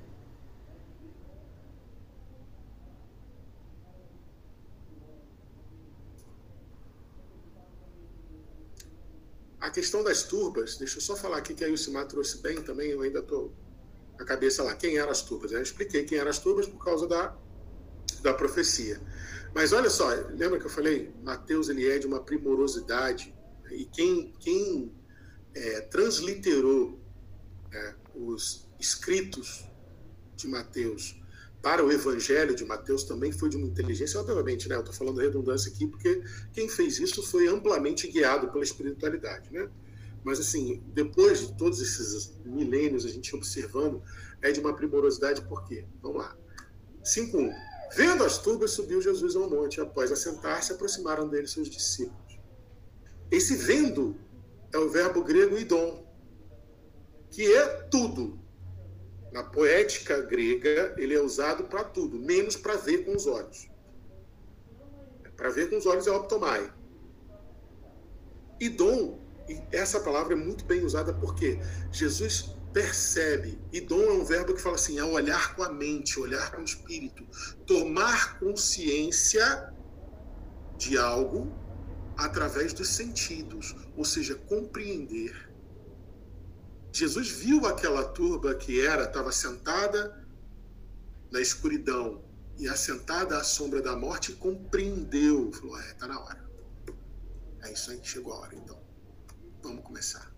A questão das turbas, deixa eu só falar aqui que a Yusimar trouxe bem também, eu ainda estou a cabeça lá. Quem eram as turbas? Eu expliquei quem eram as turbas por causa da, da profecia. Mas olha só, lembra que eu falei? Mateus ele é de uma primorosidade. E quem, quem é, transliterou é, os escritos de Mateus para o Evangelho de Mateus também foi de uma inteligência, obviamente, né? Eu estou falando redundância aqui porque quem fez isso foi amplamente guiado pela espiritualidade, né? Mas, assim, depois de todos esses milênios, a gente observando, é de uma primorosidade, por quê? Vamos lá. 5.1. Vendo as turbas, subiu Jesus ao monte. Após assentar-se, aproximaram dele seus discípulos. Esse vendo é o verbo grego idom, que é tudo. Na poética grega, ele é usado para tudo, menos para ver com os olhos. Para ver com os olhos é optomai. E dom, essa palavra é muito bem usada porque Jesus percebe, e dom é um verbo que fala assim, é olhar com a mente, olhar com o espírito, tomar consciência de algo através dos sentidos, ou seja, compreender. Jesus viu aquela turba que era, estava sentada na escuridão e assentada à sombra da morte e compreendeu. Falou: é, está na hora. É isso aí, chegou a hora então. Vamos começar.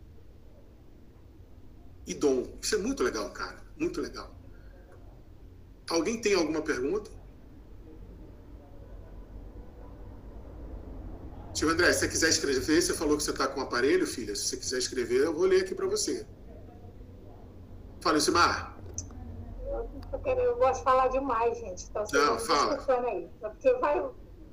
E dom. Isso é muito legal, cara. Muito legal. Alguém tem alguma pergunta? Tio André, se você quiser escrever, você falou que você está com o aparelho, filha. Se você quiser escrever, eu vou ler aqui para você. Fala, Simar. Eu, eu gosto de falar demais, gente. Então, Não, fala. Aí, porque vai,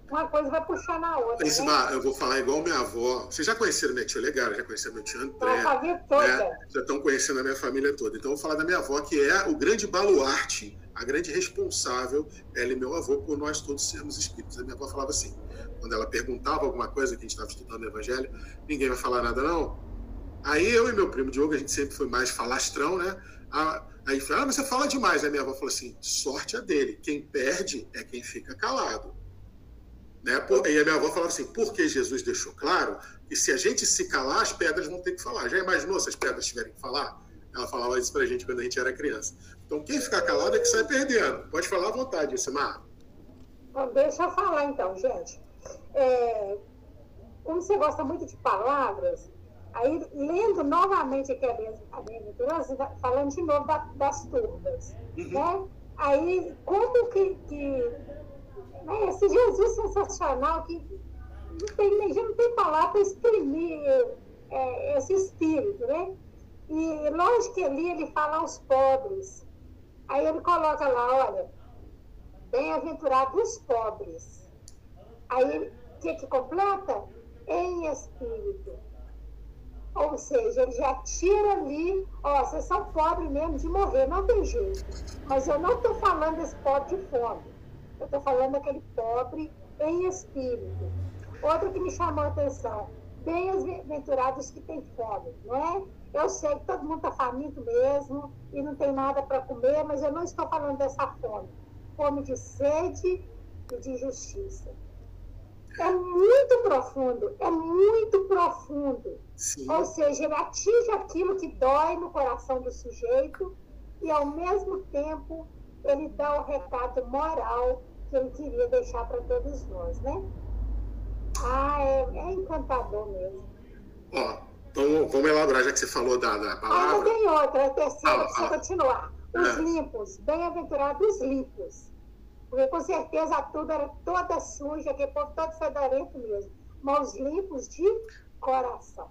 uma coisa vai puxar na outra. Né? eu vou falar igual minha avó. Vocês já conheceram minha tia legal, já conheceram meu tio André. A família toda. Né? Já estão conhecendo a minha família toda. Então, eu vou falar da minha avó, que é o grande baluarte, a grande responsável, ela e meu avô, por nós todos sermos espíritos. A minha avó falava assim, quando ela perguntava alguma coisa que a gente estava estudando no Evangelho, ninguém vai falar nada, não. Aí eu e meu primo Diogo, a gente sempre foi mais falastrão, né? Aí fala, ah, mas você fala demais. Aí minha avó falou assim: sorte é dele, quem perde é quem fica calado. Né? E a minha avó falava assim: porque Jesus deixou claro que se a gente se calar, as pedras vão ter que falar. Já imaginou se as pedras tiverem que falar? Ela falava isso pra gente quando a gente era criança. Então, quem ficar calado é que sai perdendo. Pode falar à vontade, Samar. Então, deixa eu falar então, gente. É, como você gosta muito de palavras, Aí, lendo novamente aqui a bem-aventurança, falando de novo da, das turbas, uhum. né? Aí, como que, que né, esse Jesus sensacional que não tem, já não tem palavra para exprimir é, esse espírito, né? E lógico que ali ele fala aos pobres. Aí ele coloca lá, olha, bem-aventurados os pobres. Aí, o que, que completa? Em espírito ou seja, ele já tira ali, ó, vocês são pobres mesmo de morrer, não tem jeito. Mas eu não estou falando desse pobre de fome. Eu estou falando daquele pobre em espírito. Outro que me chamou a atenção, bem-aventurados que têm fome, não é? Eu sei que todo mundo está faminto mesmo e não tem nada para comer, mas eu não estou falando dessa fome. Fome de sede e de justiça é muito profundo, é muito profundo. Sim. Ou seja, ele atinge aquilo que dói no coração do sujeito e, ao mesmo tempo, ele dá o recado moral que ele queria deixar para todos nós, né? Ah, é, é encantador mesmo. Ó, então vamos elaborar, já que você falou da, da palavra. Ah, tem outra, a terceira, ah, ah, continuar. Os é. limpos, bem-aventurados limpos. Porque com certeza a tuba era toda suja, aquele povo todo fedorento mesmo. Mãos limpos de coração.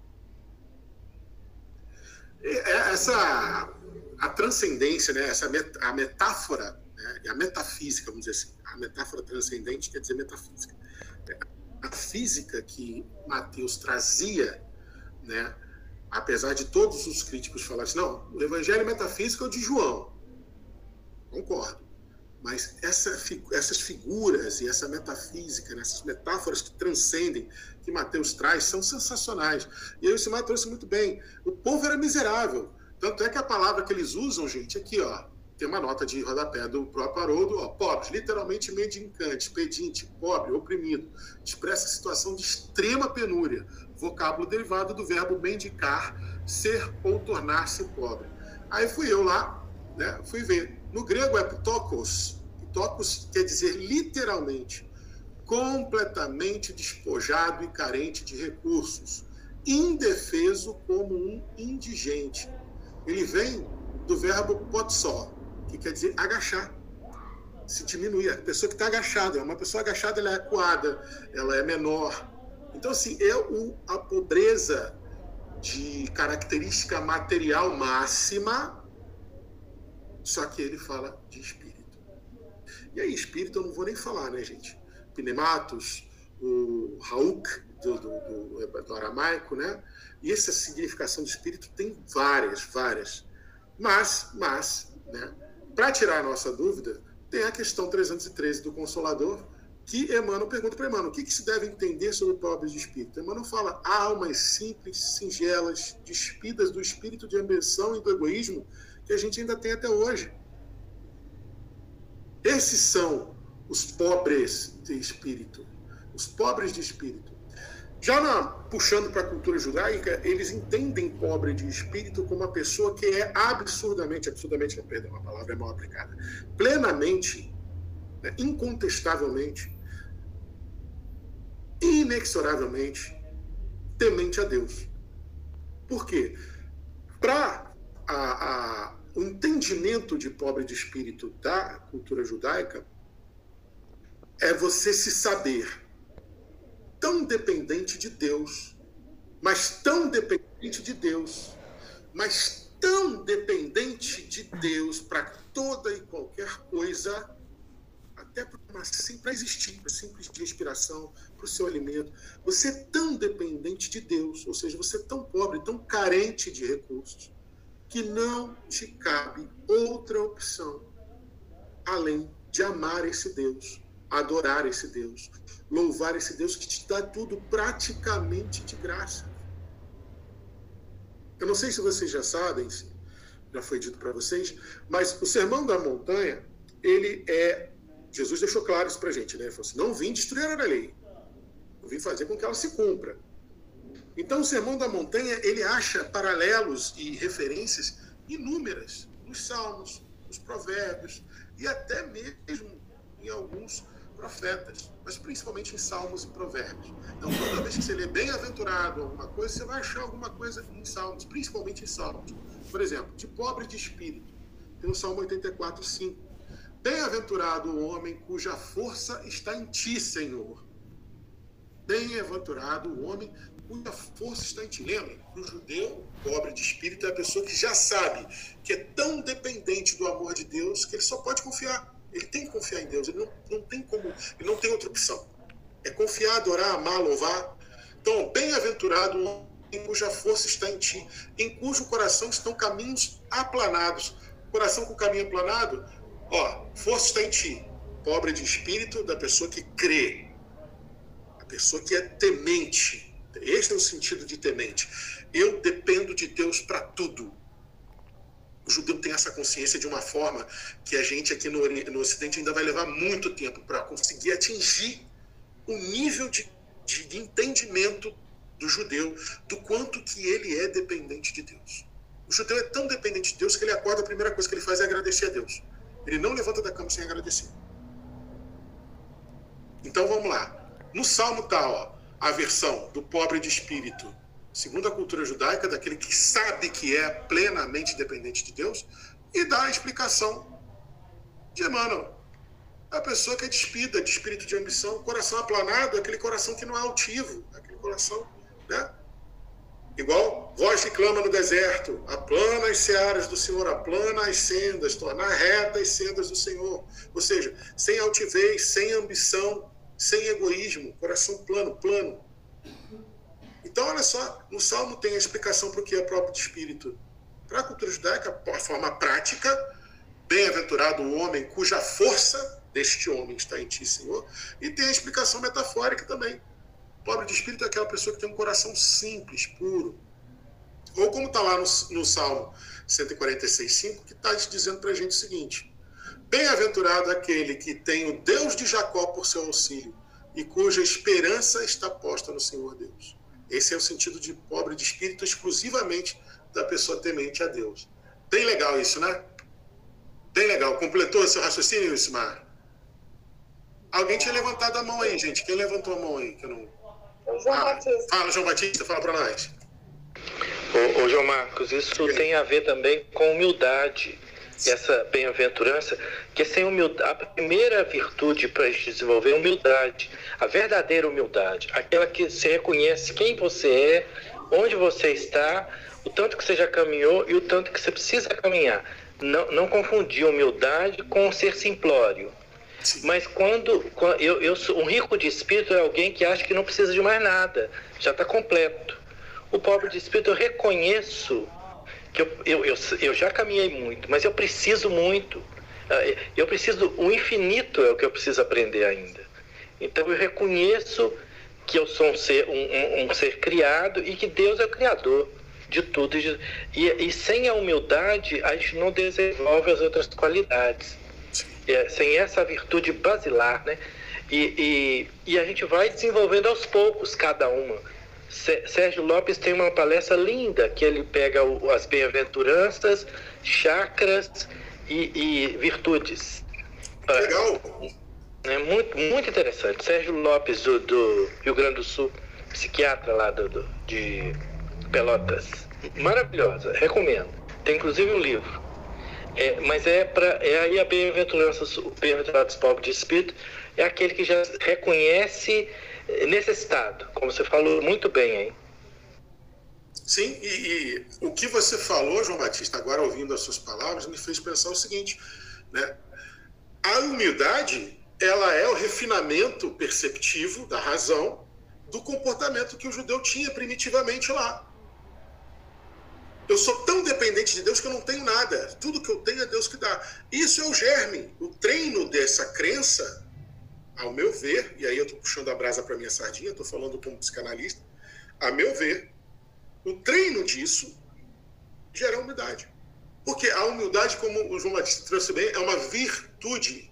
É, essa a transcendência, né? Essa a metáfora, né? a metafísica, vamos dizer assim, a metáfora transcendente quer dizer metafísica. A física que Mateus trazia, né? Apesar de todos os críticos falarem assim, não, o evangelho metafísico é o de João. Concordo. Mas essa, essas figuras e essa metafísica, né, essas metáforas que transcendem, que Mateus traz, são sensacionais. E aí o Simar trouxe muito bem. O povo era miserável. Tanto é que a palavra que eles usam, gente, aqui, ó, tem uma nota de rodapé do próprio Haroldo, ó, pobres, literalmente mendicante, pedinte, pobre, oprimido. Expressa situação de extrema penúria. Vocábulo derivado do verbo mendicar, ser ou tornar-se pobre. Aí fui eu lá, né, fui ver no grego é ptokos. Ptokos quer dizer literalmente completamente despojado e carente de recursos, indefeso como um indigente. Ele vem do verbo potsó, que quer dizer agachar, se diminuir. A pessoa que está agachada, uma pessoa agachada, ela é acuada, ela é menor. Então, assim, é o, a pobreza de característica material máxima só que ele fala de espírito. E aí, espírito eu não vou nem falar, né, gente? Pneumatos, o Hauk, do, do, do, do aramaico, né? E essa significação do espírito tem várias, várias. Mas, mas Né? Para tirar a nossa dúvida, tem a questão 313 do Consolador, que Emmanuel pergunta para Emmanuel, o que, que, se deve entender sobre pobres de espírito? Emmanuel fala, almas simples, singelas, despidas do espírito de ambição e do egoísmo que a gente ainda tem até hoje. Esses são os pobres de espírito. Os pobres de espírito. Já na, puxando para a cultura judaica, eles entendem pobre de espírito como uma pessoa que é absurdamente, absurdamente, não, perdão, a palavra é mal aplicada, plenamente, né, incontestavelmente, inexoravelmente temente a Deus. Por quê? Para o entendimento de pobre de espírito da cultura judaica, é você se saber tão dependente de Deus, mas tão dependente de Deus, mas tão dependente de Deus para toda e qualquer coisa, até para existir, para simples de inspiração, para o seu alimento. Você é tão dependente de Deus, ou seja, você é tão pobre, tão carente de recursos, que não te cabe outra opção além de amar esse Deus, adorar esse Deus, louvar esse Deus que te dá tudo praticamente de graça. Eu não sei se vocês já sabem, já foi dito para vocês, mas o Sermão da Montanha, ele é. Jesus deixou claro isso para a gente, né? Ele falou assim: não vim destruir a lei, eu vim fazer com que ela se cumpra. Então, o Sermão da Montanha, ele acha paralelos e referências inúmeras nos Salmos, nos Provérbios e até mesmo em alguns profetas, mas principalmente em Salmos e Provérbios. Então, toda vez que você lê bem-aventurado alguma coisa, você vai achar alguma coisa em Salmos, principalmente em Salmos. Por exemplo, de pobre de espírito, tem o Salmo 84, 5. Bem-aventurado o homem cuja força está em ti, Senhor. Bem-aventurado o homem cuja força está em ti. Lembra? O judeu, pobre de espírito, é a pessoa que já sabe que é tão dependente do amor de Deus que ele só pode confiar. Ele tem que confiar em Deus, ele não, não tem como, ele não tem outra opção. É confiar, adorar, amar, louvar. Então, bem-aventurado o homem cuja força está em ti, em cujo coração estão caminhos aplanados. Coração com caminho aplanado, ó, força está em ti. Pobre de espírito da pessoa que crê, a pessoa que é temente. Este é o sentido de temente. Eu dependo de Deus para tudo. O judeu tem essa consciência de uma forma que a gente aqui no, no Ocidente ainda vai levar muito tempo para conseguir atingir o nível de, de, entendimento do judeu do quanto que ele é dependente de Deus. O judeu é tão dependente de Deus que ele acorda, a primeira coisa que ele faz é agradecer a Deus. Ele não levanta da cama sem agradecer. Então vamos lá. No Salmo tal, tá, a versão do pobre de espírito segundo a cultura judaica, daquele que sabe que é plenamente dependente de Deus, e dá a explicação de Emmanuel. A pessoa que é despida de espírito de ambição, coração aplanado, aquele coração que não é altivo, aquele coração, né? Igual voz que clama no deserto, aplana as searas do Senhor, aplana as sendas, tornar retas as sendas do Senhor. Ou seja, sem altivez, sem ambição, sem egoísmo, coração plano, plano. Então, olha só, no Salmo tem a explicação para o que é próprio de espírito. Para a cultura judaica, a forma prática, bem-aventurado o homem cuja força deste homem está em ti, Senhor. E tem a explicação metafórica também. Pobre de espírito é aquela pessoa que tem um coração simples, puro. Ou como está lá no, no Salmo 146,5, que está dizendo para a gente o seguinte: Bem-aventurado aquele que tem o Deus de Jacó por seu auxílio e cuja esperança está posta no Senhor Deus. Esse é o sentido de pobre de espírito exclusivamente da pessoa temente a Deus. Bem legal isso, né? Bem legal. Completou seu raciocínio, Ismar? Alguém tinha levantado a mão aí, gente. Quem levantou a mão aí? Que não... O João ah, Batista. Fala, João Batista, fala para nós. Ô, ô, João Marcos, isso tem a ver também com humildade essa bem-aventurança, que sem humildade, a primeira virtude para a gente desenvolver é humildade, a verdadeira humildade, aquela que você reconhece quem você é, onde você está, o tanto que você já caminhou e o tanto que você precisa caminhar. Não, não confundir humildade com ser simplório. Mas quando, quando eu, eu sou um rico de espírito é alguém que acha que não precisa de mais nada, já está completo. O pobre de espírito eu reconheço que eu, eu, eu, eu já caminhei muito, mas eu preciso muito. Ah, eu preciso, o infinito é o que eu preciso aprender ainda. Então eu reconheço que eu sou um ser, um, um, um ser criado e que Deus é o criador de tudo. E, e, sem a humildade, a gente não desenvolve as outras qualidades. É, sem essa virtude basilar, né? E, e, e, a gente vai desenvolvendo aos poucos cada uma. Sérgio Lopes tem uma palestra linda que ele pega o, as bem-aventuranças, chakras e, e, virtudes. Legal! É muito, muito interessante. Sérgio Lopes, do, do Rio Grande do Sul, psiquiatra lá do, do de Pelotas. Maravilhosa, recomendo. Tem inclusive um livro. É, mas é para é aí a bem-aventurança, o bem-aventurado pobre de espírito, é aquele que já reconhece necessitado, como você falou muito bem aí. Sim, e, e, o que você falou, João Batista, agora ouvindo as suas palavras, me fez pensar o seguinte, né? A humildade, ela é o refinamento perceptivo da razão do comportamento que o judeu tinha primitivamente lá. Eu sou tão dependente de Deus que eu não tenho nada. Tudo que eu tenho é Deus que dá. Isso é o germe, o treino dessa crença, ao meu ver, e aí eu estou puxando a brasa para minha sardinha, estou falando como psicanalista, a meu ver, o treino disso gera humildade. Porque a humildade, como o João Batista trouxe bem, é uma virtude.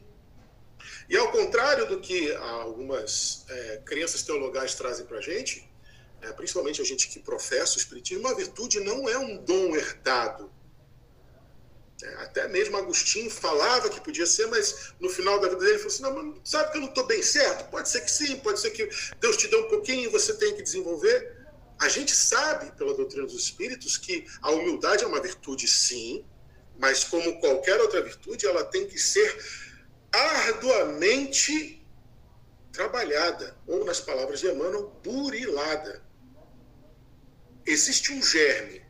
E ao contrário do que algumas é, crenças teologais trazem para a gente, é, principalmente a gente que professa o Espiritismo, uma virtude não é um dom herdado. Até mesmo Agostinho falava que podia ser, mas no final da vida dele ele falou assim: não, sabe que eu não estou bem certo? Pode ser que sim, pode ser que Deus te dê um pouquinho e você tem que desenvolver. A gente sabe, pela doutrina dos Espíritos, que a humildade é uma virtude, sim, mas como qualquer outra virtude, ela tem que ser arduamente trabalhada, ou nas palavras de Emmanuel, burilada existe um germe.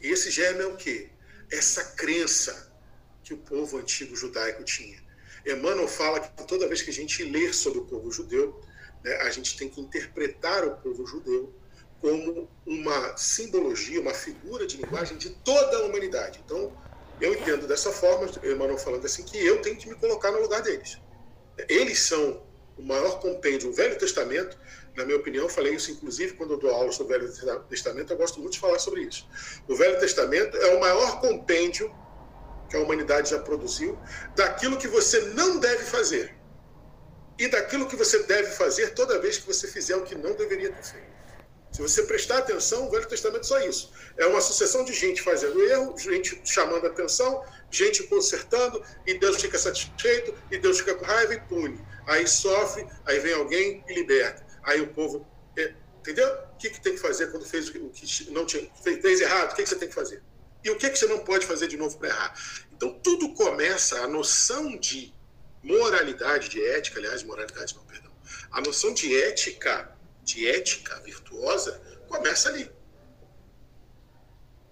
E esse germe é o quê? Essa crença que o povo antigo judaico tinha. Emmanuel fala que toda vez que a gente lê sobre o povo judeu, né, a gente tem que interpretar o povo judeu como uma simbologia, uma figura de linguagem de toda a humanidade. Então, eu entendo dessa forma, Emmanuel falando assim, que eu tenho que me colocar no lugar deles. Eles são o maior compêndio, o Velho Testamento, na minha opinião, falei isso inclusive quando eu dou aula sobre o Velho Testamento, eu gosto muito de falar sobre isso. O Velho Testamento é o maior compêndio que a humanidade já produziu daquilo que você não deve fazer e daquilo que você deve fazer toda vez que você fizer o que não deveria ter feito. Se você prestar atenção, o Velho Testamento é só isso. É uma sucessão de gente fazendo erro, gente chamando atenção, gente consertando, e Deus fica satisfeito, e Deus fica com raiva e pune. Aí sofre, aí vem alguém e liberta. Aí o povo. É, entendeu? O que, que tem que fazer quando fez o que não tinha, fez errado? O que, que você tem que fazer? E o que, que você não pode fazer de novo para errar? Então, tudo começa, a noção de moralidade, de ética, aliás, moralidade não, perdão. A noção de ética, de ética virtuosa, começa ali.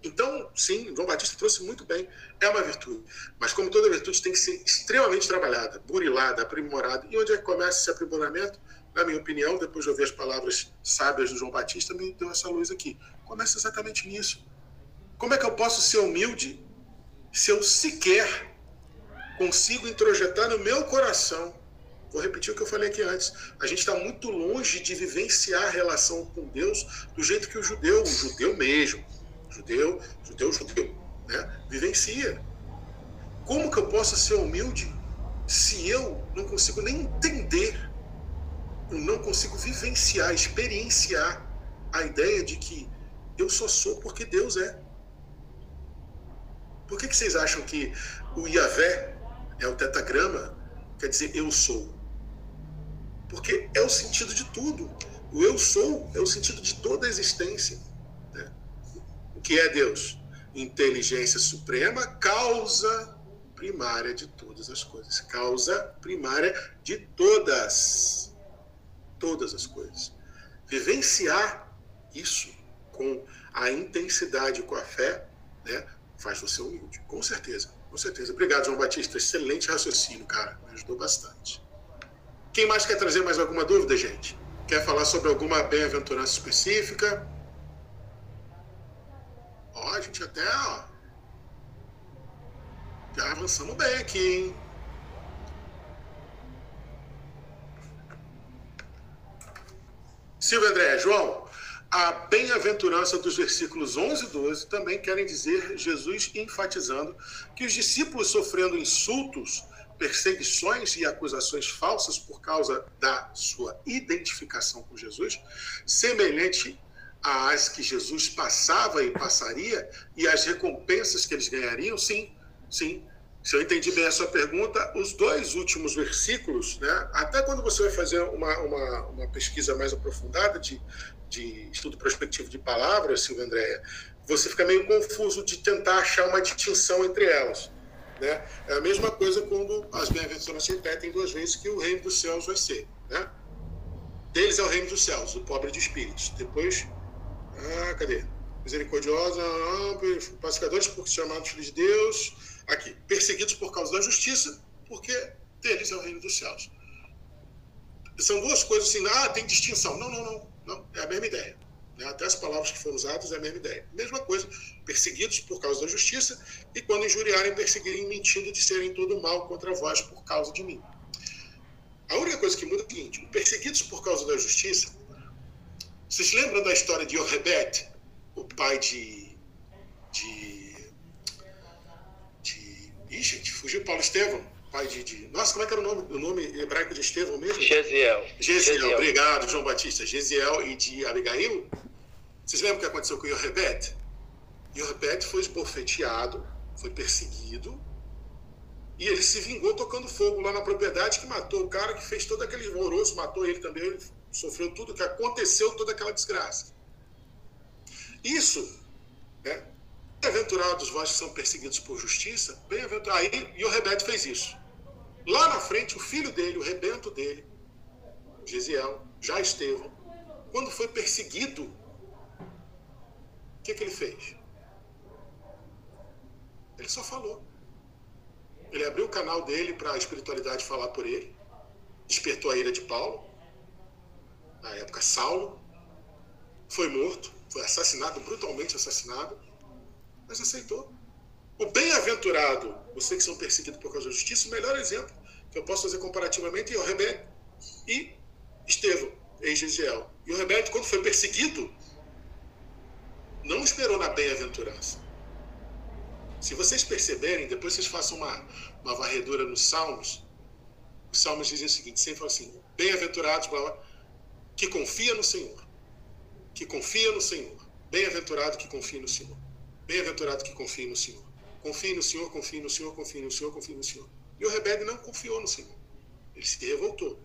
Então, sim, João Batista trouxe muito bem, é uma virtude. Mas, como toda virtude, tem que ser extremamente trabalhada, burilada, aprimorada. E onde é que começa esse aprimoramento? na minha opinião, depois de ouvir as palavras sábias do João Batista, me deu essa luz aqui. Começa exatamente nisso. Como é que eu posso ser humilde se eu sequer consigo introjetar no meu coração? Vou repetir o que eu falei aqui antes. A gente está muito longe de vivenciar a relação com Deus do jeito que o judeu, o judeu mesmo, judeu, judeu, judeu, né, vivencia. Como que eu posso ser humilde se eu não consigo nem entender eu não consigo vivenciar, experienciar a ideia de que eu só sou porque Deus é. Por que, que vocês acham que o Iavé é o tetagrama? Quer dizer, eu sou. Porque é o sentido de tudo. O eu sou é o sentido de toda a existência. Que é Deus? Inteligência suprema, causa primária de todas as coisas. Causa primária de todas todas as coisas. Vivenciar isso com a intensidade, com a fé, né, faz você humilde, com certeza, com certeza. Obrigado, João Batista, excelente raciocínio, cara, me ajudou bastante. Quem mais quer trazer mais alguma dúvida, gente? Quer falar sobre alguma bem-aventurança específica? Ó, a gente até, ó, já avançamos bem aqui, hein? Silvio André, João, a bem-aventurança dos versículos 11 e 12 também querem dizer Jesus enfatizando que os discípulos sofrendo insultos, perseguições e acusações falsas por causa da sua identificação com Jesus, semelhante às que Jesus passava e passaria e as recompensas que eles ganhariam, sim, sim. Se eu entendi bem a sua pergunta, os dois últimos versículos, né, até quando você vai fazer uma, uma, uma pesquisa mais aprofundada de, de estudo prospectivo de palavras, Silvia Andréia, você fica meio confuso de tentar achar uma distinção entre elas. Né? É a mesma coisa quando as bem-aventuranças repetem duas vezes que o reino dos céus vai ser. Né? Deles é o reino dos céus, o pobre de espíritos. Depois, ah, cadê? Misericordiosa, pacificadores, porque chamados de Deus, aqui, perseguidos por causa da justiça, porque deles é o reino dos céus. São duas coisas assim, ah, tem distinção. Não, não, não, não, é a mesma ideia. Né? Até as palavras que foram usadas é a mesma ideia. Mesma coisa, perseguidos por causa da justiça, e quando injuriarem, perseguirem mentindo de serem todo mal contra vós por causa de mim. A única coisa que muda é o seguinte: perseguidos por causa da justiça. Vocês lembram da história de Yorebet, o pai de, de Ih, gente, fugiu Paulo Estevão, pai de, de, Nossa, como é que era o nome, o nome hebraico de Estevão mesmo? Gesiel. Gesiel, obrigado, João Batista. Gesiel e de Abigail. Vocês lembram o que aconteceu com Yorebet? Yorebet foi esbofeteado, foi perseguido, e ele se vingou tocando fogo lá na propriedade que matou o cara que fez todo aquele horroroso, matou ele também, ele sofreu tudo que aconteceu, toda aquela desgraça. Isso, né, Bem-aventurados vós que são perseguidos por justiça, bem-aventurado. Aí Yorebete fez isso. Lá na frente, o filho dele, o rebento dele, Gesiel, já Estevão, quando foi perseguido, o que, que ele fez? Ele só falou. Ele abriu o canal dele para a espiritualidade falar por ele, despertou a ira de Paulo, na época Saulo, foi morto, foi assassinado, brutalmente assassinado, mas aceitou. O bem-aventurado, vocês que são perseguidos por causa da justiça, o melhor exemplo que eu posso fazer comparativamente é o Rebete e Estevão, ex-Gesiel. E o Rebete, quando foi perseguido, não esperou na bem-aventurança. Se vocês perceberem, depois vocês façam uma, uma varredura nos Salmos, os Salmos dizem o seguinte, sempre falam assim, bem-aventurados, que confia no Senhor. Que confia no Senhor. Bem-aventurado que confia no Senhor. Bem-aventurado que confie no Senhor. Confie no Senhor, confie no Senhor, confie no Senhor, confie no Senhor. E o Rebelde não confiou no Senhor. Ele se revoltou.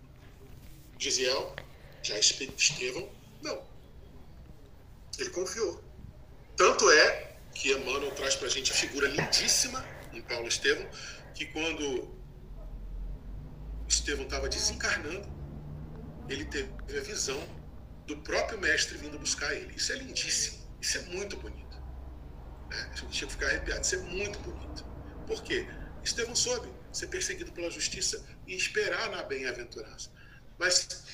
Gisiel, já Estevão, não. Ele confiou. Tanto é que Emmanuel traz para a gente a figura lindíssima em Paulo Estevão, que quando Estevão estava desencarnando, ele teve a visão do próprio mestre vindo buscar ele. Isso é lindíssimo. Isso é muito bonito. Né? A gente tinha que ficar arrepiado. Isso é muito bonito. Por quê? Estevão soube ser perseguido pela justiça e esperar na bem-aventurança. Mas,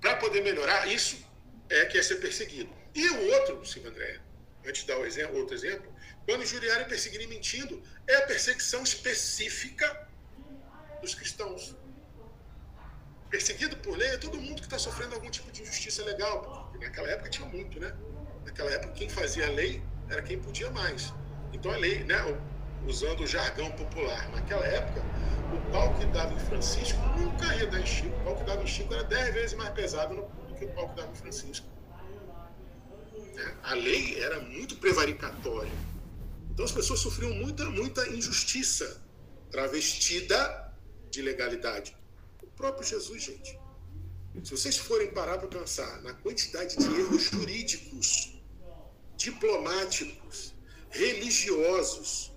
para poder melhorar, isso é que é ser perseguido. E o outro, Silvio André, antes de dar o exemplo, outro exemplo, quando injuriarem, perseguirem mentindo, é a perseguição específica dos cristãos. Perseguido por lei é todo mundo que está sofrendo algum tipo de injustiça legal. Porque naquela época tinha muito, né? Naquela época, quem fazia a lei era quem podia mais. Então a lei, né, usando o jargão popular, naquela época, o pau que dava em Francisco nunca ia dar em Chico. O pau que dava em Chico era dez vezes mais pesado do que o pau que dava em Francisco. Né? A lei era muito prevaricatória. Então as pessoas sofriam muita, muita injustiça travestida de legalidade. Próprio Jesus, gente. Se vocês forem parar para pensar na quantidade de erros jurídicos diplomáticos, religiosos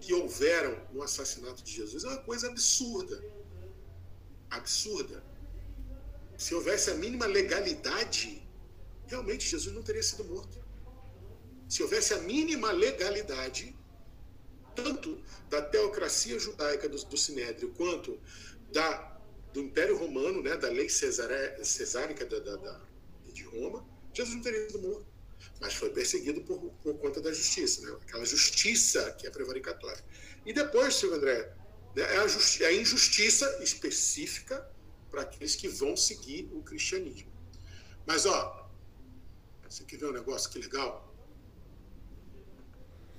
que houveram no assassinato de Jesus é uma coisa absurda. Absurda. Se houvesse a mínima legalidade, realmente Jesus não teria sido morto. Se houvesse a mínima legalidade, tanto da teocracia judaica do, do Sinédrio quanto da, do Império Romano, né, da lei cesárica da, da, da, de Roma, Jesus não teria sido morto. mas foi perseguido por, por conta da justiça, né? aquela justiça que é prevaricatória. E depois, Silvio André, né, é a, justi- é a injustiça específica para aqueles que vão seguir o cristianismo. Mas, ó, você quer ver um negócio que legal?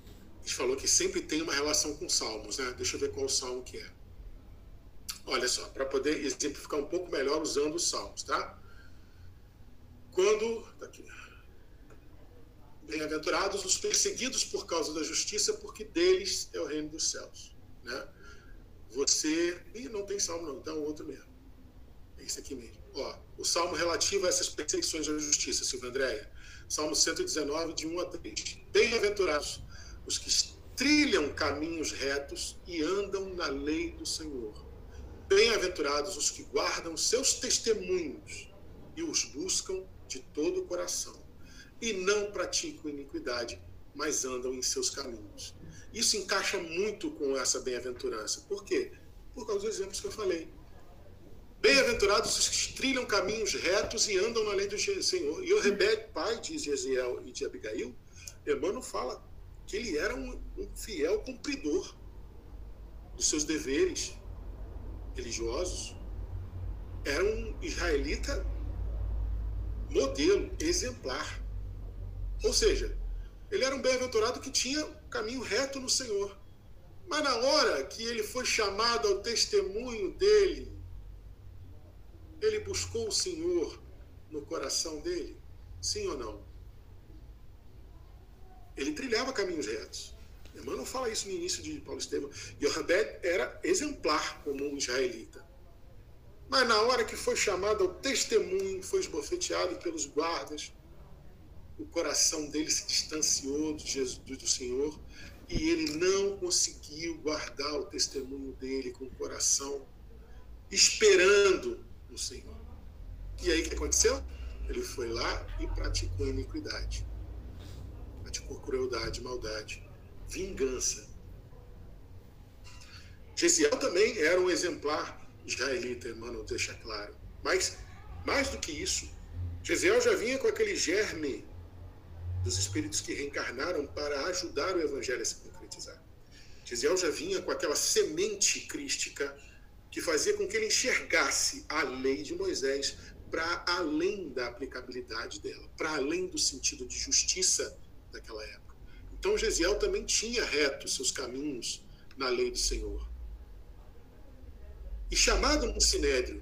A gente falou que sempre tem uma relação com salmos, né? Deixa eu ver qual salmo que é. Olha só, para poder exemplificar um pouco melhor usando os salmos, tá? Quando. Tá aqui. Bem-aventurados os perseguidos por causa da justiça, porque deles é o reino dos céus. Né? Você. Ih, não tem salmo, não, então é outro mesmo. É esse aqui mesmo. Ó, o salmo relativo a essas perseguições da justiça, Silvia Andréia. Salmo 119, de 1 a 3. Bem-aventurados os que trilham caminhos retos e andam na lei do Senhor. Bem-aventurados os que guardam seus testemunhos e os buscam de todo o coração, e não praticam iniquidade, mas andam em seus caminhos. Isso encaixa muito com essa bem-aventurança. Por quê? Por causa dos exemplos que eu falei. Bem-aventurados os que trilham caminhos retos e andam na lei do Senhor. E o Rebeca, pai de Jeziel e de Abigail, Emmanuel fala que ele era um, um fiel cumpridor dos seus deveres religiosos. Era um israelita modelo, exemplar. Ou seja, ele era um bem-aventurado que tinha caminho reto no Senhor. Mas na hora que ele foi chamado ao testemunho dele, ele buscou o Senhor no coração dele? Sim ou não? Ele trilhava caminhos retos. Emmanuel fala isso no início de Paulo Estevam. Yohabed era exemplar como um israelita. Mas na hora que foi chamado ao testemunho, foi esbofeteado pelos guardas, o coração dele se distanciou do, Jesus, do Senhor e ele não conseguiu guardar o testemunho dele com o coração esperando no Senhor. E aí o que aconteceu? Ele foi lá e praticou iniquidade. Praticou crueldade, maldade, vingança. Gesiel também era um exemplar israelita, Emmanuel deixa claro. Mas, mais do que isso, Gesiel já vinha com aquele germe dos espíritos que reencarnaram para ajudar o evangelho a se concretizar. Gesiel já vinha com aquela semente crística que fazia com que ele enxergasse a lei de Moisés para além da aplicabilidade dela, para além do sentido de justiça daquela época. Então, Gesiel também tinha reto seus caminhos na lei do Senhor. E chamado no Sinédrio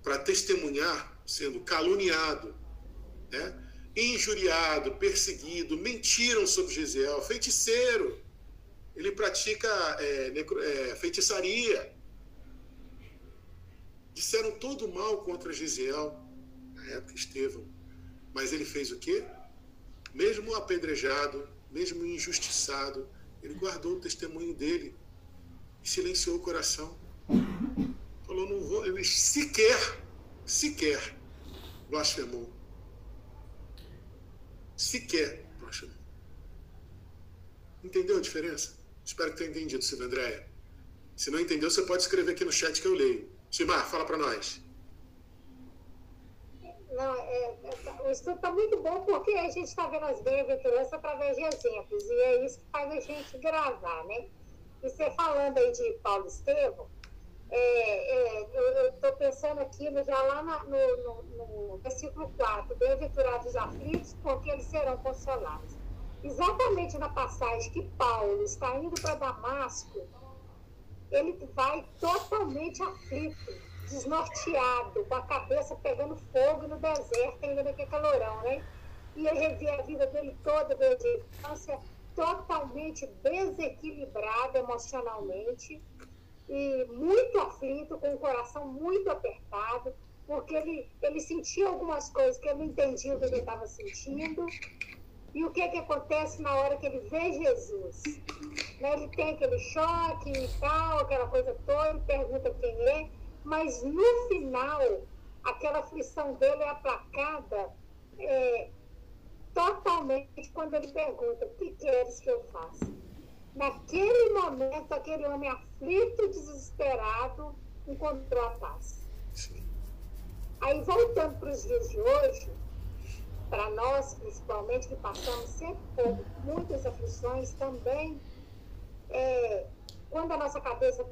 para testemunhar, sendo caluniado, né? injuriado, perseguido, mentiram sobre Gesiel, feiticeiro. Ele pratica é, necro, é, feitiçaria. Disseram todo o mal contra Gesiel, na época Estevão. Mas ele fez o quê? Mesmo apedrejado, mesmo injustiçado, ele guardou o testemunho dele e silenciou o coração. Falou, não vou, ele sequer, sequer blasfemou. Sequer blasfemou. Entendeu a diferença? Espero que tenha entendido, Silvia Andréia. Se não entendeu, você pode escrever aqui no chat que eu leio. Simar, fala para nós. Não, é, é, o estudo está muito bom porque a gente está vendo as bem-aventuranças através de exemplos, e é isso que faz a gente gravar, né? E você falando aí de Paulo Estevam, é, é, eu estou pensando aqui já lá na, no, no, no, versículo 4, bem-aventurados os aflitos, porque eles serão consolados. Exatamente na passagem que Paulo está indo para Damasco, ele vai totalmente aflito desnorteado, com a cabeça pegando fogo no deserto, ainda naquele calorão, né? E ele revê a vida dele toda desde a infância totalmente desequilibrado emocionalmente e muito aflito, com o coração muito apertado, porque ele, ele sentia algumas coisas que ele não entendia o que ele estava sentindo. E o que, que acontece na hora que ele vê Jesus? Né? Ele tem aquele choque e tal, aquela coisa toda, pergunta quem é, mas no final, aquela aflição dele é aplacada é, totalmente quando ele pergunta: O que queres que eu faça? Naquele momento, aquele homem aflito, desesperado, encontrou a paz. Aí, voltando para os dias de hoje, para nós, principalmente, que passamos sempre por muitas aflições também, é, quando a nossa cabeça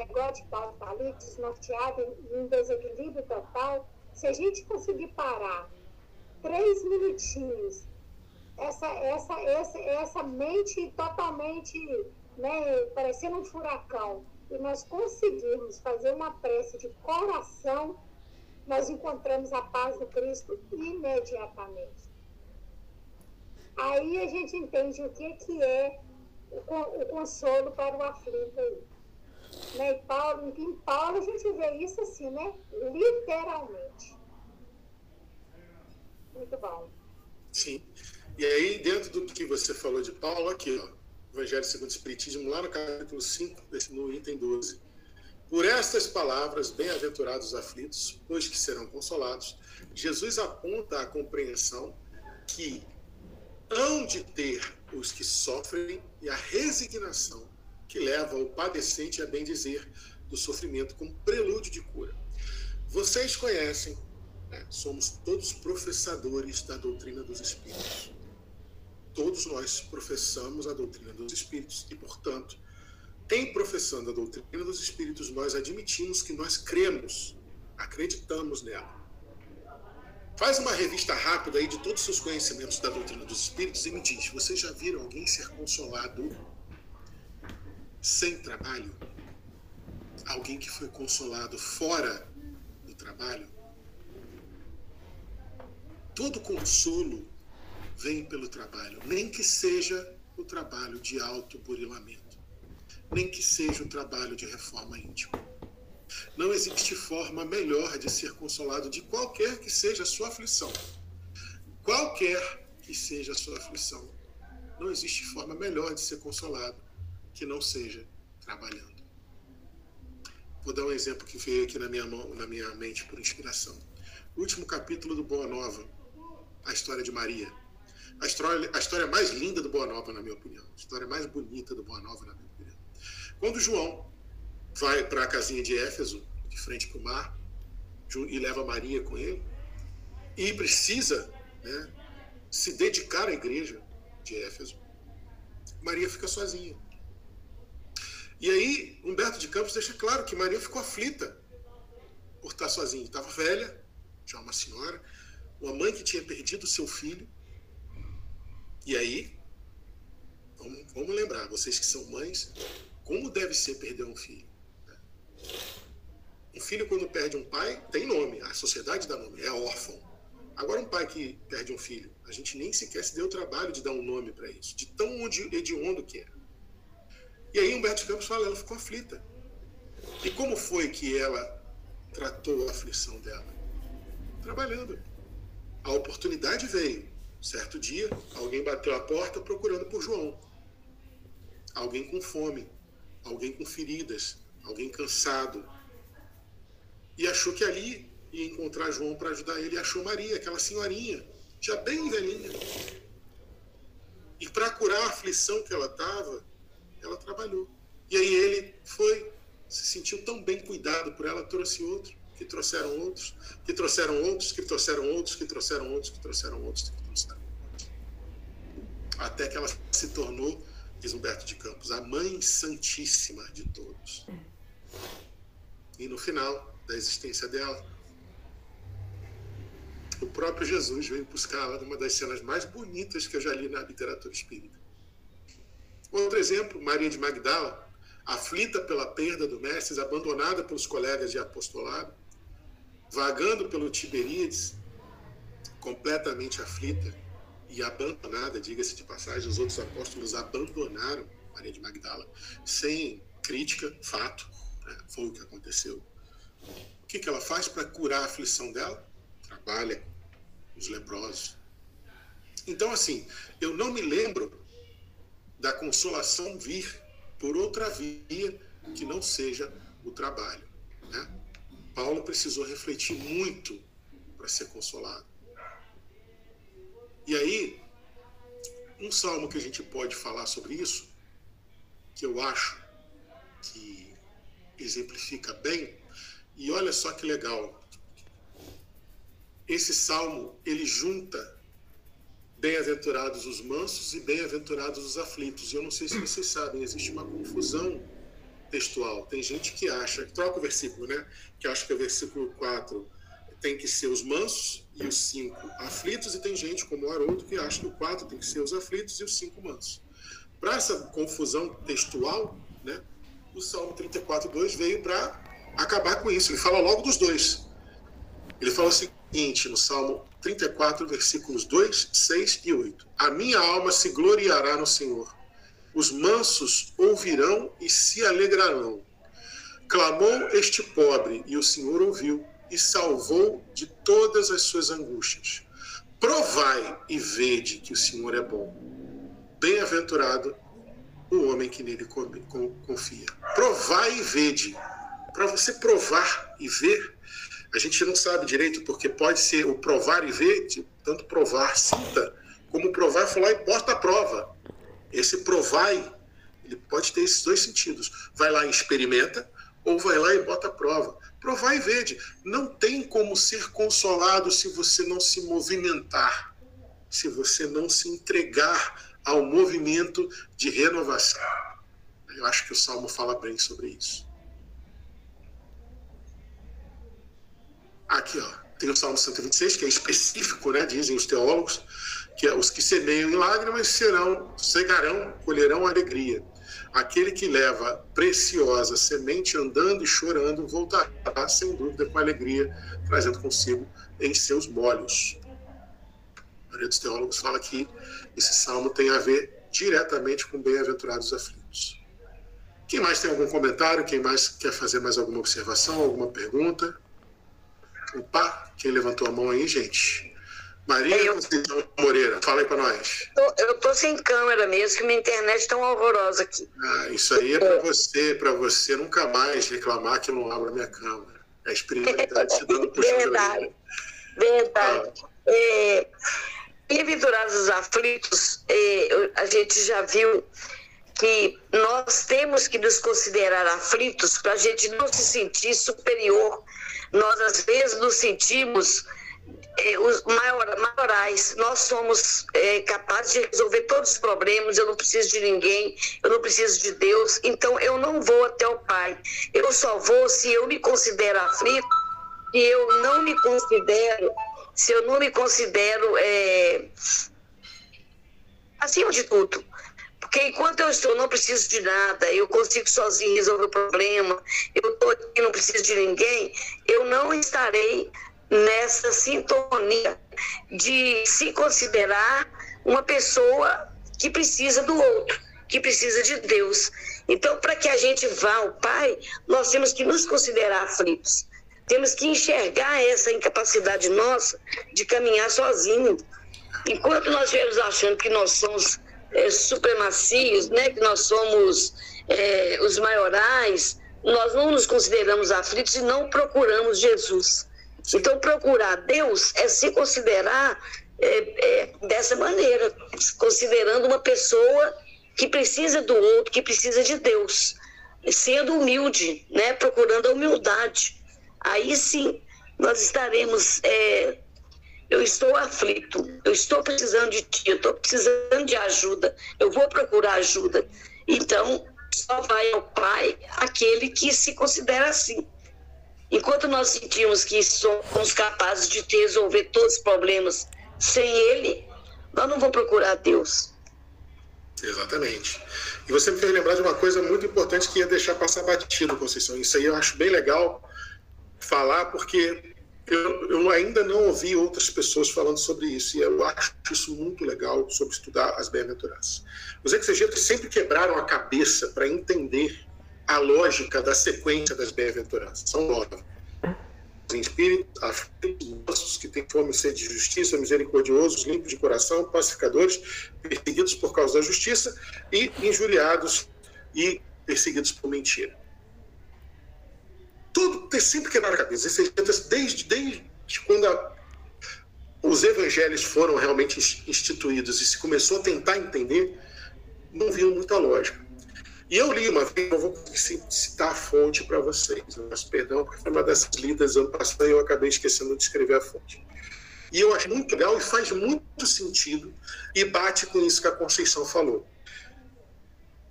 Paulo está ali, desnorteada, em desequilíbrio total, se a gente conseguir parar três minutinhos, essa, essa, essa, essa mente totalmente, né, parecendo um furacão, e nós conseguirmos fazer uma prece de coração, nós encontramos a paz do Cristo imediatamente. Aí a gente entende o que, que é o, consolo para o aflito. Né? E Paulo, em Paulo a gente vê isso assim, né? Literalmente. Muito bom. Sim. E aí, dentro do que você falou de Paulo, aqui, ó, Evangelho segundo o Espiritismo, lá no capítulo 5, no item 12. Por estas palavras, bem-aventurados aflitos, pois que serão consolados, Jesus aponta a compreensão que hão de ter os que sofrem e a resignação que leva o padecente a bem dizer do sofrimento como prelúdio de cura. Vocês conhecem, né, somos todos professadores da doutrina dos Espíritos. Todos nós professamos a doutrina dos Espíritos e, portanto, em professando a doutrina dos Espíritos, nós admitimos que nós cremos, acreditamos nela. Faz uma revista rápida aí de todos os seus conhecimentos da doutrina dos Espíritos e me diz: vocês já viram alguém ser consolado sem trabalho? Alguém que foi consolado fora do trabalho? Todo consolo vem pelo trabalho, nem que seja o trabalho de autoburilamento, nem que seja o trabalho de reforma íntima. Não existe forma melhor de ser consolado de qualquer que seja a sua aflição. Qualquer que seja a sua aflição. Não existe forma melhor de ser consolado que não seja trabalhando. Vou dar um exemplo que veio aqui na minha, mão, na minha mente por inspiração. O último capítulo do Boa Nova, a história de Maria. A história, a história mais linda do Boa Nova, na minha opinião. A história mais bonita do Boa Nova, na minha opinião. Quando João vai para a casinha de Éfeso, de frente para o mar, e leva Maria com ele, e precisa né, se dedicar à igreja de Éfeso, Maria fica sozinha. E aí, Humberto de Campos deixa claro que Maria ficou aflita por estar sozinha. Estava velha, já uma senhora, uma mãe que tinha perdido seu filho. E aí, vamos, vamos lembrar, vocês que são mães, como deve ser perder um filho? Um filho, quando perde um pai, tem nome, a sociedade dá nome, é órfão. Agora, um pai que perde um filho, a gente nem sequer se deu o trabalho de dar um nome para isso, de tão hediondo que é. E aí Humberto Campos fala, ela ficou aflita. E como foi que ela tratou a aflição dela? Trabalhando. A oportunidade veio. Certo dia, alguém bateu a porta procurando por João. Alguém com fome, alguém com feridas, alguém cansado. E achou que ali ia encontrar João para ajudar ele. E achou Maria, aquela senhorinha, já bem velhinha. E para curar a aflição que ela estava, ela trabalhou. E aí ele foi, se sentiu tão bem cuidado por ela, trouxe outro, que trouxeram outros, que trouxeram outros, que trouxeram outros, que trouxeram outros, que trouxeram outros, que trouxeram outros. Até que ela se tornou, diz Humberto de Campos, a mãe santíssima de todos. E no final da existência dela, o próprio Jesus veio buscá-la numa das cenas mais bonitas que eu já li na literatura espírita. Outro exemplo, Maria de Magdala, aflita pela perda do Mestre, abandonada pelos colegas de apostolado, vagando pelo Tiberíades, completamente aflita e abandonada, diga-se de passagem, os outros apóstolos abandonaram Maria de Magdala, sem crítica, fato? foi o que aconteceu. O que, que ela faz para curar a aflição dela? Trabalha com os leprosos. Então, assim, eu não me lembro da consolação vir por outra via que não seja o trabalho. Né? Paulo precisou refletir muito para ser consolado. E aí, um salmo que a gente pode falar sobre isso, que eu acho que exemplifica bem, e olha só que legal. Esse salmo, ele junta bem-aventurados os mansos e bem-aventurados os aflitos. E eu não sei se vocês sabem, existe uma confusão textual. Tem gente que acha, troca o versículo, né? Que acha que o versículo 4 tem que ser os mansos e os 5 aflitos, e tem gente como o Haroldo que acha que o 4 tem que ser os aflitos e os 5 mansos. Para essa confusão textual, o Salmo 34, 2 veio para acabar com isso. Ele fala logo dos dois. Ele fala o seguinte no Salmo 34, versículos 2, 6 e 8: A minha alma se gloriará no Senhor. Os mansos ouvirão e se alegrarão. Clamou este pobre, e o Senhor ouviu e salvou de todas as suas angústias. Provai e vede que o Senhor é bom. Bem-aventurado o homem que nele confia. Provai e vede. Para você provar e ver, a gente não sabe direito, porque pode ser o provar e ver, tanto provar, sinta, como provar falar e porta a prova. Esse provai, ele pode ter esses dois sentidos. Vai lá e experimenta, ou vai lá e bota a prova. Provar e vede. Não tem como ser consolado se você não se movimentar, se você não se entregar ao movimento de renovação. Eu acho que o Salmo fala bem sobre isso. Aqui, ó, tem o Salmo 126, que é específico, né, dizem os teólogos, que é os que semeiam em lágrimas serão, cegarão, colherão alegria. Aquele que leva preciosa semente andando e chorando voltará sem dúvida com alegria, trazendo consigo em seus molhos. A maioria dos teólogos fala que esse salmo tem a ver diretamente com bem-aventurados aflitos. Quem mais tem algum comentário? Quem mais quer fazer mais alguma observação, alguma pergunta? Opa, quem levantou a mão aí, gente? Maria eu... Moreira, fala aí para nós. Eu tô sem câmera mesmo, que minha internet tão horrorosa aqui. Ah, isso aí é para você, para você nunca mais reclamar que eu não abro a minha câmera. É a espiritualidade se dando Verdade, verdade. Ah. É, Bem-aventurados os aflitos, é, a gente já viu que nós temos que nos considerar aflitos para a gente não se sentir superior nós, às vezes, nos sentimos é, os maior, maiorais. Nós somos é, capazes de resolver todos os problemas. Eu não preciso de ninguém, eu não preciso de Deus. Então, eu não vou até o Pai. Eu só vou se eu me considero aflito e eu não me considero, se eu não me considero é, acima de tudo. Porque enquanto eu estou, não preciso de nada, eu consigo sozinho resolver o problema, eu estou aqui, não preciso de ninguém, eu não estarei nessa sintonia de se considerar uma pessoa que precisa do outro, que precisa de Deus. Então, para que a gente vá ao Pai, nós temos que nos considerar aflitos. Temos que enxergar essa incapacidade nossa de caminhar sozinho. Enquanto nós estivermos achando que nós somos é, supremacios, né, que nós somos é, os maiorais, nós não nos consideramos aflitos e não procuramos Jesus. Então, procurar Deus é se considerar é, é, dessa maneira, considerando uma pessoa que precisa do outro, que precisa de Deus, sendo humilde, né, procurando a humildade. Aí sim, nós estaremos é, eu estou aflito, eu estou precisando de ti, eu estou precisando de ajuda, eu vou procurar ajuda. Então, só vai ao Pai aquele que se considera assim. Enquanto nós sentimos que somos capazes de resolver todos os problemas sem Ele, nós não vamos procurar Deus. Exatamente. E você me fez lembrar de uma coisa muito importante que ia deixar passar batido, Conceição. Isso aí eu acho bem legal falar, porque eu, eu, ainda não ouvi outras pessoas falando sobre isso, e eu acho isso muito legal sobre estudar as bem-aventuranças. Os exegetas sempre quebraram a cabeça para entender a lógica da sequência das bem-aventuranças. São nove. Em espírito, aflitos, que têm fome e sede de justiça, misericordiosos, limpos de coração, pacificadores, perseguidos por causa da justiça e injuriados e perseguidos por mentira tudo ter sempre quebrado a cabeça. Desde, desde quando a, os evangelhos foram realmente instituídos e se começou a tentar entender, não viu muita lógica. E eu li uma vez, vou citar a fonte para vocês, mas perdão, porque foi uma dessas lidas ano passado e eu acabei esquecendo de escrever a fonte. E eu acho muito legal e faz muito sentido e bate com isso que a Conceição falou.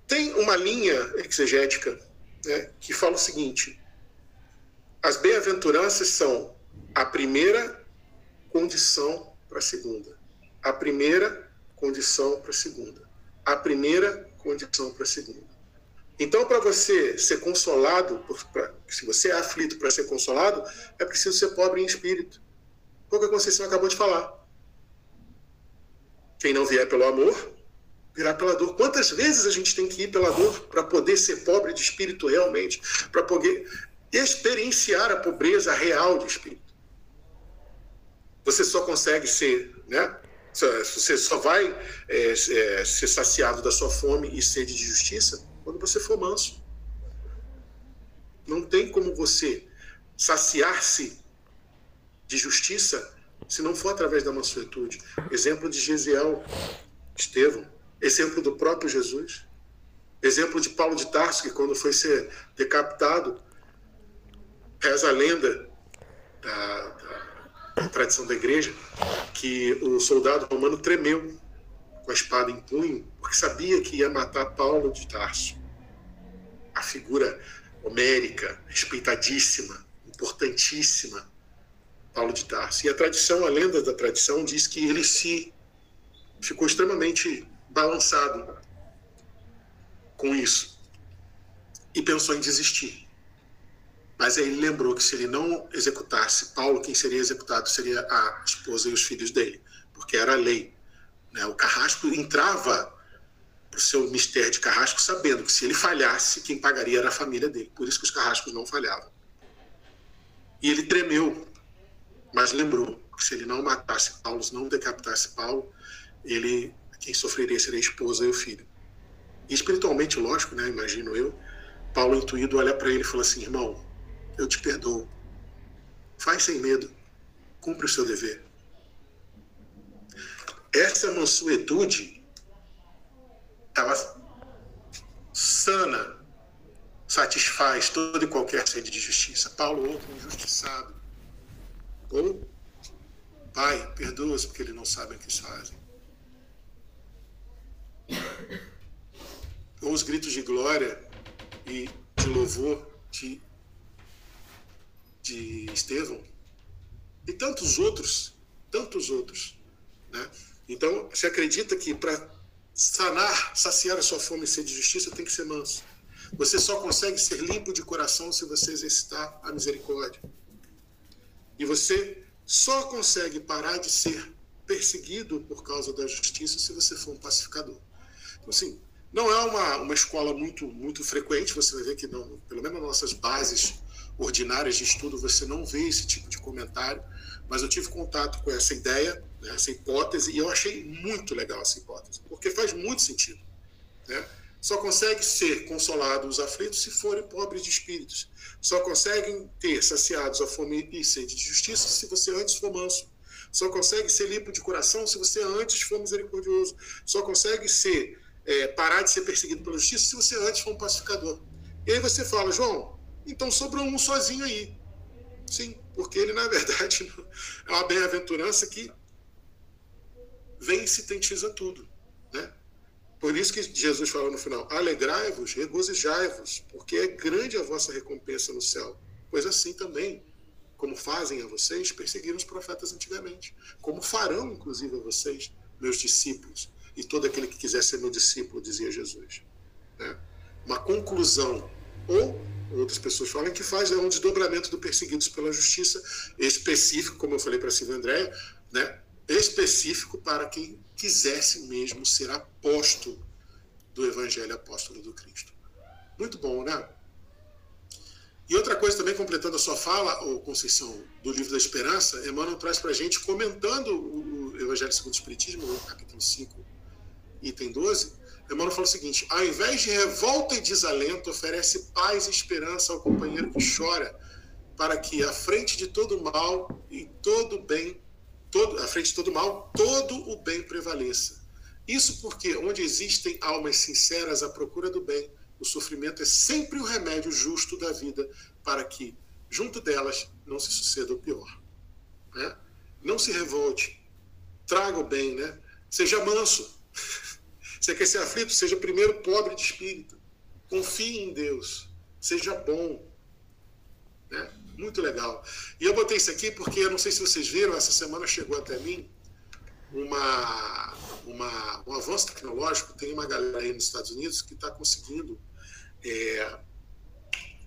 Tem uma linha exegética né, que fala o seguinte: as bem-aventuranças são a primeira condição para a segunda, a primeira condição para a segunda, a primeira condição para a segunda. Então, para você ser consolado, pra, se você é aflito para ser consolado, é preciso ser pobre em espírito. Foi o que a Conceição acabou de falar. Quem não vier pelo amor, virá pela dor. Quantas vezes a gente tem que ir pela dor para poder ser pobre de espírito realmente, para poder experienciar a pobreza real de espírito? Você só consegue ser, né? Você só vai é, é, ser saciado da sua fome e sede de justiça quando você for manso. Não tem como você saciar-se de justiça se não for através da mansuetude. Exemplo de Gesiel, Estevão, exemplo do próprio Jesus, exemplo de Paulo de Tarso, que quando foi ser decapitado, reza a lenda da, da tradição da igreja, que o soldado romano tremeu com a espada em punho, porque sabia que ia matar Paulo de Tarso, a figura homérica, respeitadíssima, importantíssima Paulo de Tarso. E a tradição, a lenda da tradição, diz que ele se ficou extremamente balançado com isso e pensou em desistir. Mas aí ele lembrou que se ele não executasse Paulo, quem seria executado seria a esposa e os filhos dele, porque era a lei. Né? O carrasco entrava para o seu mistério de carrasco sabendo que se ele falhasse, quem pagaria era a família dele. Por isso que os carrascos não falhavam. E ele tremeu mas lembrou que se ele não matasse Paulo, se não decapitasse Paulo, ele quem sofreria seria a esposa e o filho. E espiritualmente, lógico, né, imagino eu, Paulo intuído olha para ele e fala assim: irmão, eu te perdoo. Faz sem medo. Cumpre o seu dever. Essa mansuetude, ela sana, satisfaz toda e qualquer sede de justiça. Paulo, outro injustiçado, ou, Pai, perdoa-os porque eles não sabem o que fazem. Ou os gritos de glória e de louvor de, de Estevão. E tantos outros, tantos outros. Né? Então, se acredita que para sanar, saciar a sua fome e sede de justiça, tem que ser manso. Você só consegue ser limpo de coração se você exercitar a misericórdia. E você só consegue parar de ser perseguido por causa da justiça se você for um pacificador. Então, assim, não é uma, uma escola muito, muito frequente, você vai ver que, não, pelo menos nas nossas bases ordinárias de estudo, você não vê esse tipo de comentário, mas eu tive contato com essa ideia, né, essa hipótese, e eu achei muito legal essa hipótese, porque faz muito sentido. Né? Só consegue ser consolado os aflitos se forem pobres de espíritos. Só conseguem ter saciados a fome e sede de justiça se você antes for manso. Só consegue ser limpo de coração se você antes for misericordioso. Só consegue ser é, parar de ser perseguido pela justiça se você antes for um pacificador. E aí você fala, João, então sobrou um sozinho aí. Sim, porque ele, na verdade, é uma bem-aventurança que vem e sintetiza tudo. Né? Por isso que Jesus falou no final: alegrai-vos, regozijai-vos, porque é grande a vossa recompensa no céu. Pois assim também, como fazem a vocês, perseguiram os profetas antigamente. Como farão, inclusive, a vocês, meus discípulos, e todo aquele que quiser ser meu discípulo, dizia Jesus. Né? Uma conclusão, ou outras pessoas falam que faz é um desdobramento do perseguidos pela justiça específico, como eu falei para Silvia Andréia, né? específico para quem quisesse mesmo ser apóstolo do Evangelho Apóstolo do Cristo. Muito bom, né? E outra coisa também, completando a sua fala, ô Conceição, do livro da Esperança, Emmanuel traz para a gente, comentando o Evangelho segundo o Espiritismo, no capítulo 5, item 12, Emmanuel fala o seguinte: ao invés de revolta e desalento, oferece paz e esperança ao companheiro que chora, para que, à frente de todo mal e todo bem, todo, à frente de todo mal, todo o bem prevaleça. Isso porque, onde existem almas sinceras à procura do bem, o sofrimento é sempre o remédio justo da vida para que, junto delas, não se suceda o pior. Né? Não se revolte. Traga o bem, né? Seja manso. Você quer ser aflito? Seja primeiro pobre de espírito. Confie em Deus. Seja bom. Né? Muito legal. E eu botei isso aqui porque eu não sei se vocês viram, essa semana chegou até mim uma, uma, um avanço tecnológico. Tem uma galera aí nos Estados Unidos que está conseguindo é,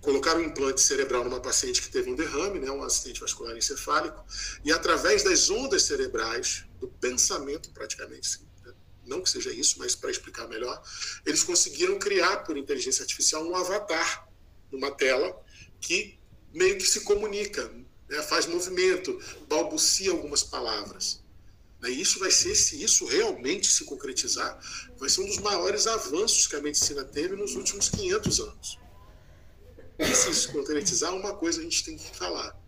colocar um implante cerebral numa paciente que teve um derrame, né, um acidente vascular encefálico, e através das ondas cerebrais, do pensamento praticamente, né, não que seja isso, mas para explicar melhor, eles conseguiram criar por inteligência artificial um avatar numa tela que meio que se comunica, né, faz movimento, balbucia algumas palavras. Né, e isso vai ser, se isso realmente se concretizar, vai ser um dos maiores avanços que a medicina teve nos últimos 500 anos. E se isso concretizar, uma coisa a gente tem que falar.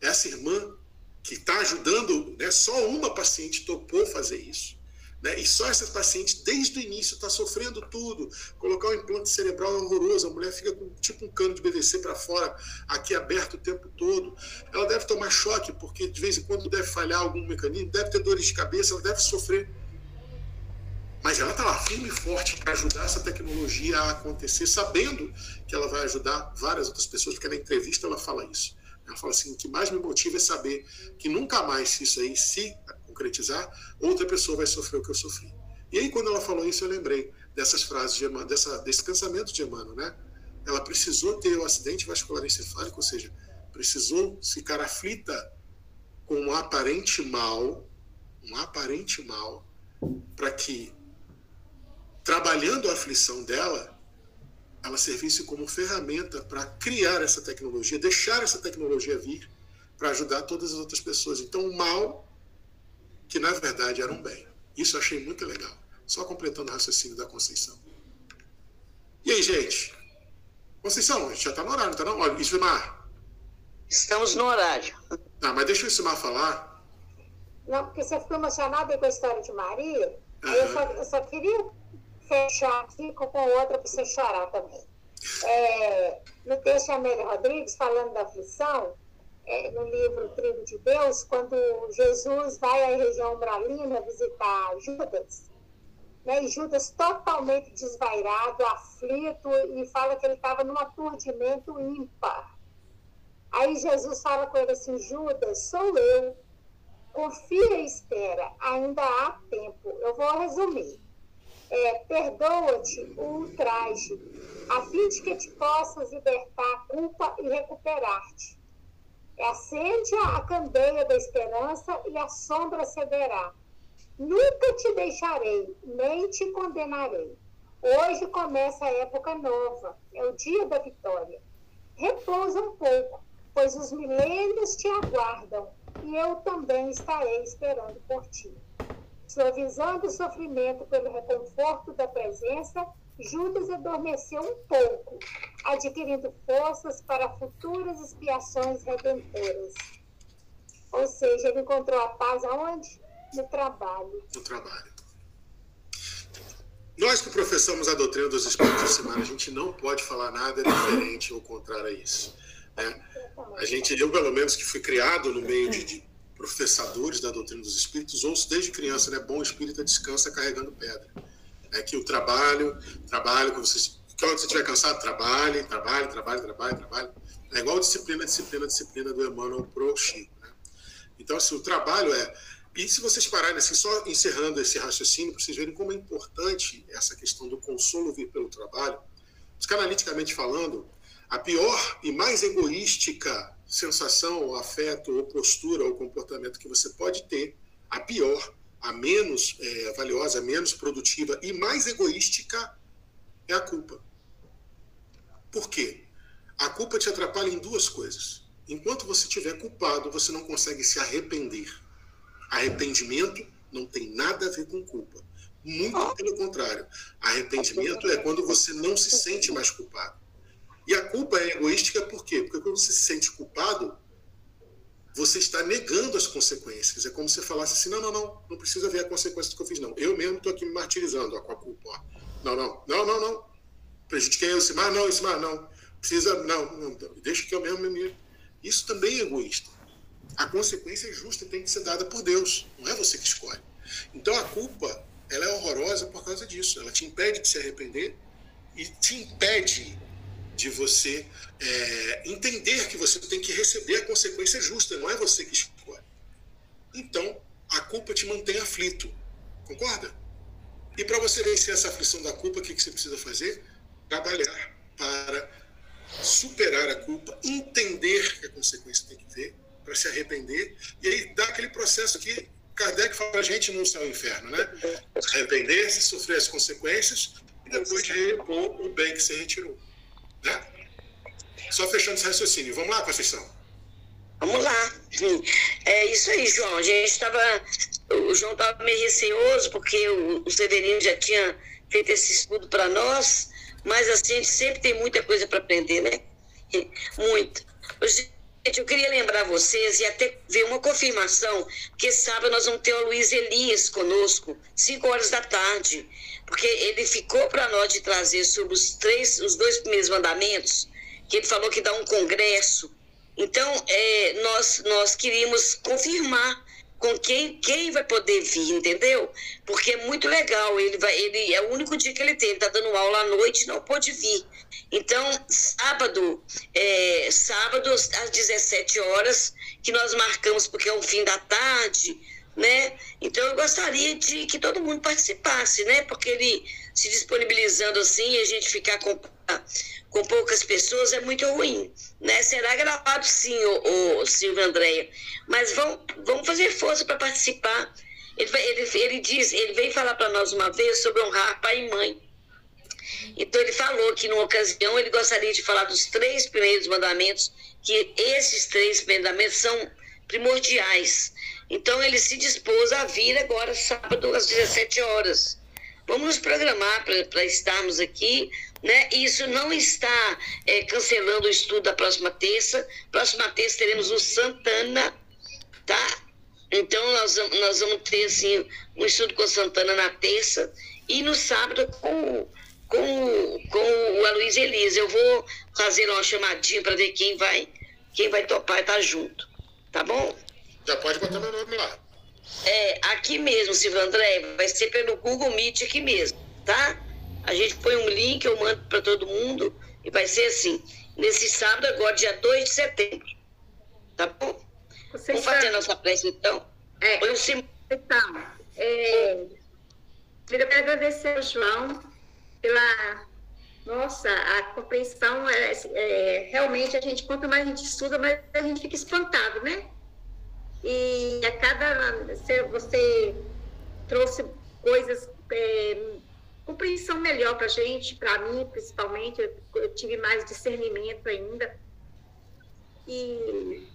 Essa irmã que está ajudando, né, só uma paciente topou fazer isso. Né? E só essa paciente, desde o início, está sofrendo tudo. Colocar um implante cerebral é horroroso, a mulher fica com tipo um cano de BVC para fora, aqui aberto o tempo todo. Ela deve tomar choque, porque de vez em quando deve falhar algum mecanismo, deve ter dores de cabeça, ela deve sofrer. Mas ela está lá firme e forte para ajudar essa tecnologia a acontecer, sabendo que ela vai ajudar várias outras pessoas, porque na entrevista ela fala isso. Ela fala assim: o que mais me motiva é saber que nunca mais, isso aí se concretizar, outra pessoa vai sofrer o que eu sofri. E aí, quando ela falou isso, eu lembrei dessas frases de Emmanuel, dessa, desse pensamento de Emmanuel, né? Ela precisou ter o um acidente vascular encefálico, ou seja, precisou ficar aflita com um aparente mal, um aparente mal, para que, trabalhando a aflição dela, ela servisse como ferramenta para criar essa tecnologia, deixar essa tecnologia vir para ajudar todas as outras pessoas. Então, o mal que na verdade era um bem. Isso eu achei muito legal. Só completando o raciocínio da Conceição. E aí, gente? Conceição, a gente já está no horário, tá não? Olha, Ismar. Estamos no horário. Tá, mas deixa o Ismar falar. Não, porque você ficou emocionada com a história de Maria. Uhum. Eu, só, eu, só, queria fechar aqui com outra para você chorar também. É, no texto de Amélia Rodrigues, falando da aflição, é, no livro Trigo de Deus, quando Jesus vai à região umbralina visitar Judas, né, e Judas totalmente desvairado, aflito, e fala que ele estava num aturdimento ímpar. Aí Jesus fala com ele assim: Judas, sou eu. Confia e espera, ainda há tempo. Eu vou resumir. É, Perdoa-te o ultraje, a fim de que te possas libertar a culpa e recuperar-te. Acende a candeia da esperança e a sombra cederá. Nunca te deixarei, nem te condenarei. Hoje começa a época nova, é o dia da vitória. Repousa um pouco, pois os milênios te aguardam e eu também estarei esperando por ti. Suavizando o sofrimento pelo reconforto da presença, Judas adormeceu um pouco, adquirindo forças para futuras expiações redentoras. Ou seja, ele encontrou a paz aonde? No trabalho. No trabalho. Nós que professamos a doutrina dos Espíritos de semana, a gente não pode falar nada diferente ou contrário a isso. Né? A gente, eu pelo menos que fui criado no meio de, de professadores da doutrina dos Espíritos, ouço desde criança, né? Bom espírita descansa carregando pedra é que o trabalho, trabalho, quando você, você estiver cansado, trabalhe, trabalhe, trabalhe, trabalhe, trabalhe. É igual disciplina, disciplina, disciplina do Emmanuel pro Chico. Né? Então, assim, o trabalho é. E se vocês pararem, assim, só encerrando esse raciocínio, para vocês verem como é importante essa questão do consolo vir pelo trabalho, psicanaliticamente falando, a pior e mais egoística sensação, ou afeto, ou postura, ou comportamento que você pode ter, a pior, a menos é, valiosa, a menos produtiva e mais egoística é a culpa. Por quê? A culpa te atrapalha em duas coisas. Enquanto você estiver culpado, você não consegue se arrepender. Arrependimento não tem nada a ver com culpa. Muito pelo contrário. Arrependimento é quando você não se sente mais culpado. E a culpa é egoística por quê? Porque quando você se sente culpado, você está negando as consequências. É como se você falasse assim: não, não, não, não precisa ver a consequência do que eu fiz, não. Eu mesmo estou aqui me martirizando ó, com a culpa. Ó. Não, não, não, não, não. Prejudiquei o Simar, não, Simar, não. Precisa, não, não, deixa que eu mesmo me. Isso também é egoísta. a consequência justa tem que ser dada por Deus, não é você que escolhe. Então a culpa, ela é horrorosa por causa disso. Ela te impede de se arrepender e te impede de você é, entender que você tem que receber a consequência justa, não é você que escolhe. Então, a culpa te mantém aflito. Concorda? E para você vencer essa aflição da culpa, o que, que você precisa fazer? Trabalhar para superar a culpa, entender que a consequência tem que ver, para se arrepender, e aí dá aquele processo que Kardec fala a gente no céu e inferno, né? Arrepender-se, sofrer as consequências e depois repor o bem que se retirou. Né? Só fechando esse raciocínio. Vamos lá, Conceição? Vamos lá. É isso aí, João. A gente estava. O João estava meio receoso, porque o, Severino já tinha feito esse estudo para nós, mas assim, a gente sempre tem muita coisa para aprender, né? Muito. Gente, eu queria lembrar vocês e até ver uma confirmação, porque sábado nós vamos ter o Luiz Elias conosco, 5 horas da tarde, porque ele ficou para nós de trazer sobre os três, os dois primeiros mandamentos, que ele falou que dá um congresso. Então, é, nós, nós queríamos confirmar com quem, quem vai poder vir, entendeu? Porque é muito legal. Ele vai, ele é o único dia que ele tem, ele está dando aula à noite, não pode vir. Então, sábado, é, sábado às 17 horas, que nós marcamos porque é o fim da tarde, né? Então eu gostaria de que todo mundo participasse, né? Porque ele se disponibilizando assim e a gente ficar com, com poucas pessoas é muito ruim, né? Será gravado sim, o, o Silvio Andréia, mas vão, vão fazer força para participar. Ele, ele, ele diz, ele veio falar para nós uma vez sobre honrar pai e mãe. Então ele falou que numa ocasião ele gostaria de falar dos três primeiros mandamentos, que esses três mandamentos são primordiais. Então ele se dispôs a vir agora sábado às 17 horas. Vamos nos programar para estarmos aqui, né? Isso não está é, cancelando o estudo da próxima terça. Próxima terça teremos o Santana, tá? Então nós, nós vamos ter assim um estudo com Santana na terça e no sábado com com, com o Aloysio Elisa. Eu vou fazer uma chamadinha para ver quem vai, quem vai topar e estar tá junto. Tá bom? Já pode botar meu nome lá. É, aqui mesmo, Silvio André, vai ser pelo Google Meet aqui mesmo, tá? A gente põe um link, eu mando para todo mundo e vai ser assim, nesse sábado agora, dia 2 de setembro. Tá bom? Você Vamos está... fazer a nossa prece então? É, Põe sim... então, é, eu quero agradecer ao João pela nossa, a compreensão é, é, realmente a gente, quanto mais a gente estuda, mais a gente fica espantado, né? E a cada você, você trouxe coisas, é, compreensão melhor para a gente, para mim principalmente, eu, eu, tive mais discernimento ainda. E,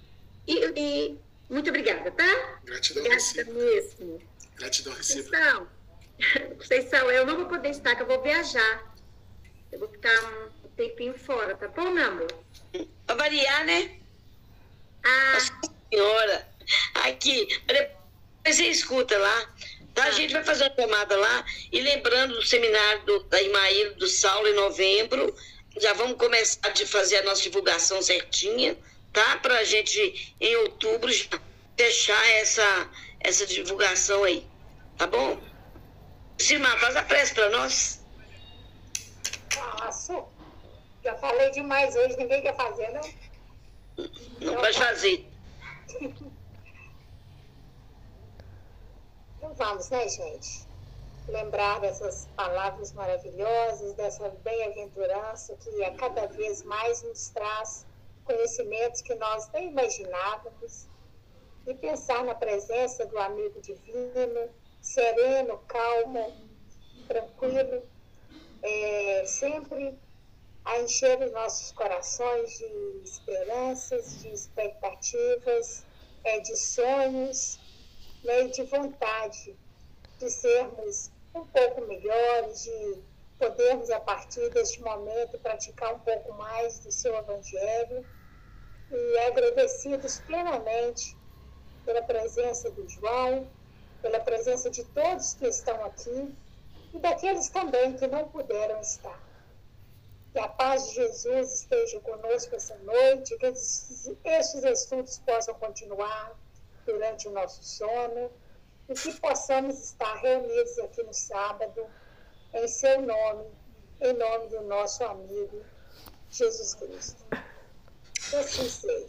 e, e muito obrigada, tá? Gratidão Gratidão mesmo. Gratidão recíproca. Então, Conceição, eu não vou poder estar, que eu vou viajar. Eu vou ficar um tempinho fora, tá bom, meu amor? Pra variar, né? Ah. Nossa senhora. Aqui, depois você escuta lá. Tá? A gente vai fazer uma tomada lá. E lembrando do seminário do, da Imaíra do Saulo em novembro. Já vamos começar a fazer a nossa divulgação certinha, tá? Pra gente, em outubro, fechar essa, essa divulgação aí. Tá bom? Silmar, faz a prece para nós. Faço. Já falei demais hoje, ninguém quer fazer, não? Não então, pode fazer. Então vamos, né, gente? Lembrar dessas palavras maravilhosas, dessa bem-aventurança que a cada vez mais nos traz conhecimentos que nós nem imaginávamos e pensar na presença do amigo divino, sereno, calmo, tranquilo, é, sempre a encher os nossos corações de esperanças, de expectativas, é, de sonhos né, de vontade de sermos um pouco melhores, de podermos, a partir deste momento, praticar um pouco mais do seu Evangelho e agradecidos plenamente pela presença do João, pela presença de todos que estão aqui e daqueles também que não puderam estar. Que a paz de Jesus esteja conosco essa noite, que esses estudos possam continuar durante o nosso sono e que possamos estar reunidos aqui no sábado, em seu nome, em nome do nosso amigo Jesus Cristo. Que assim seja.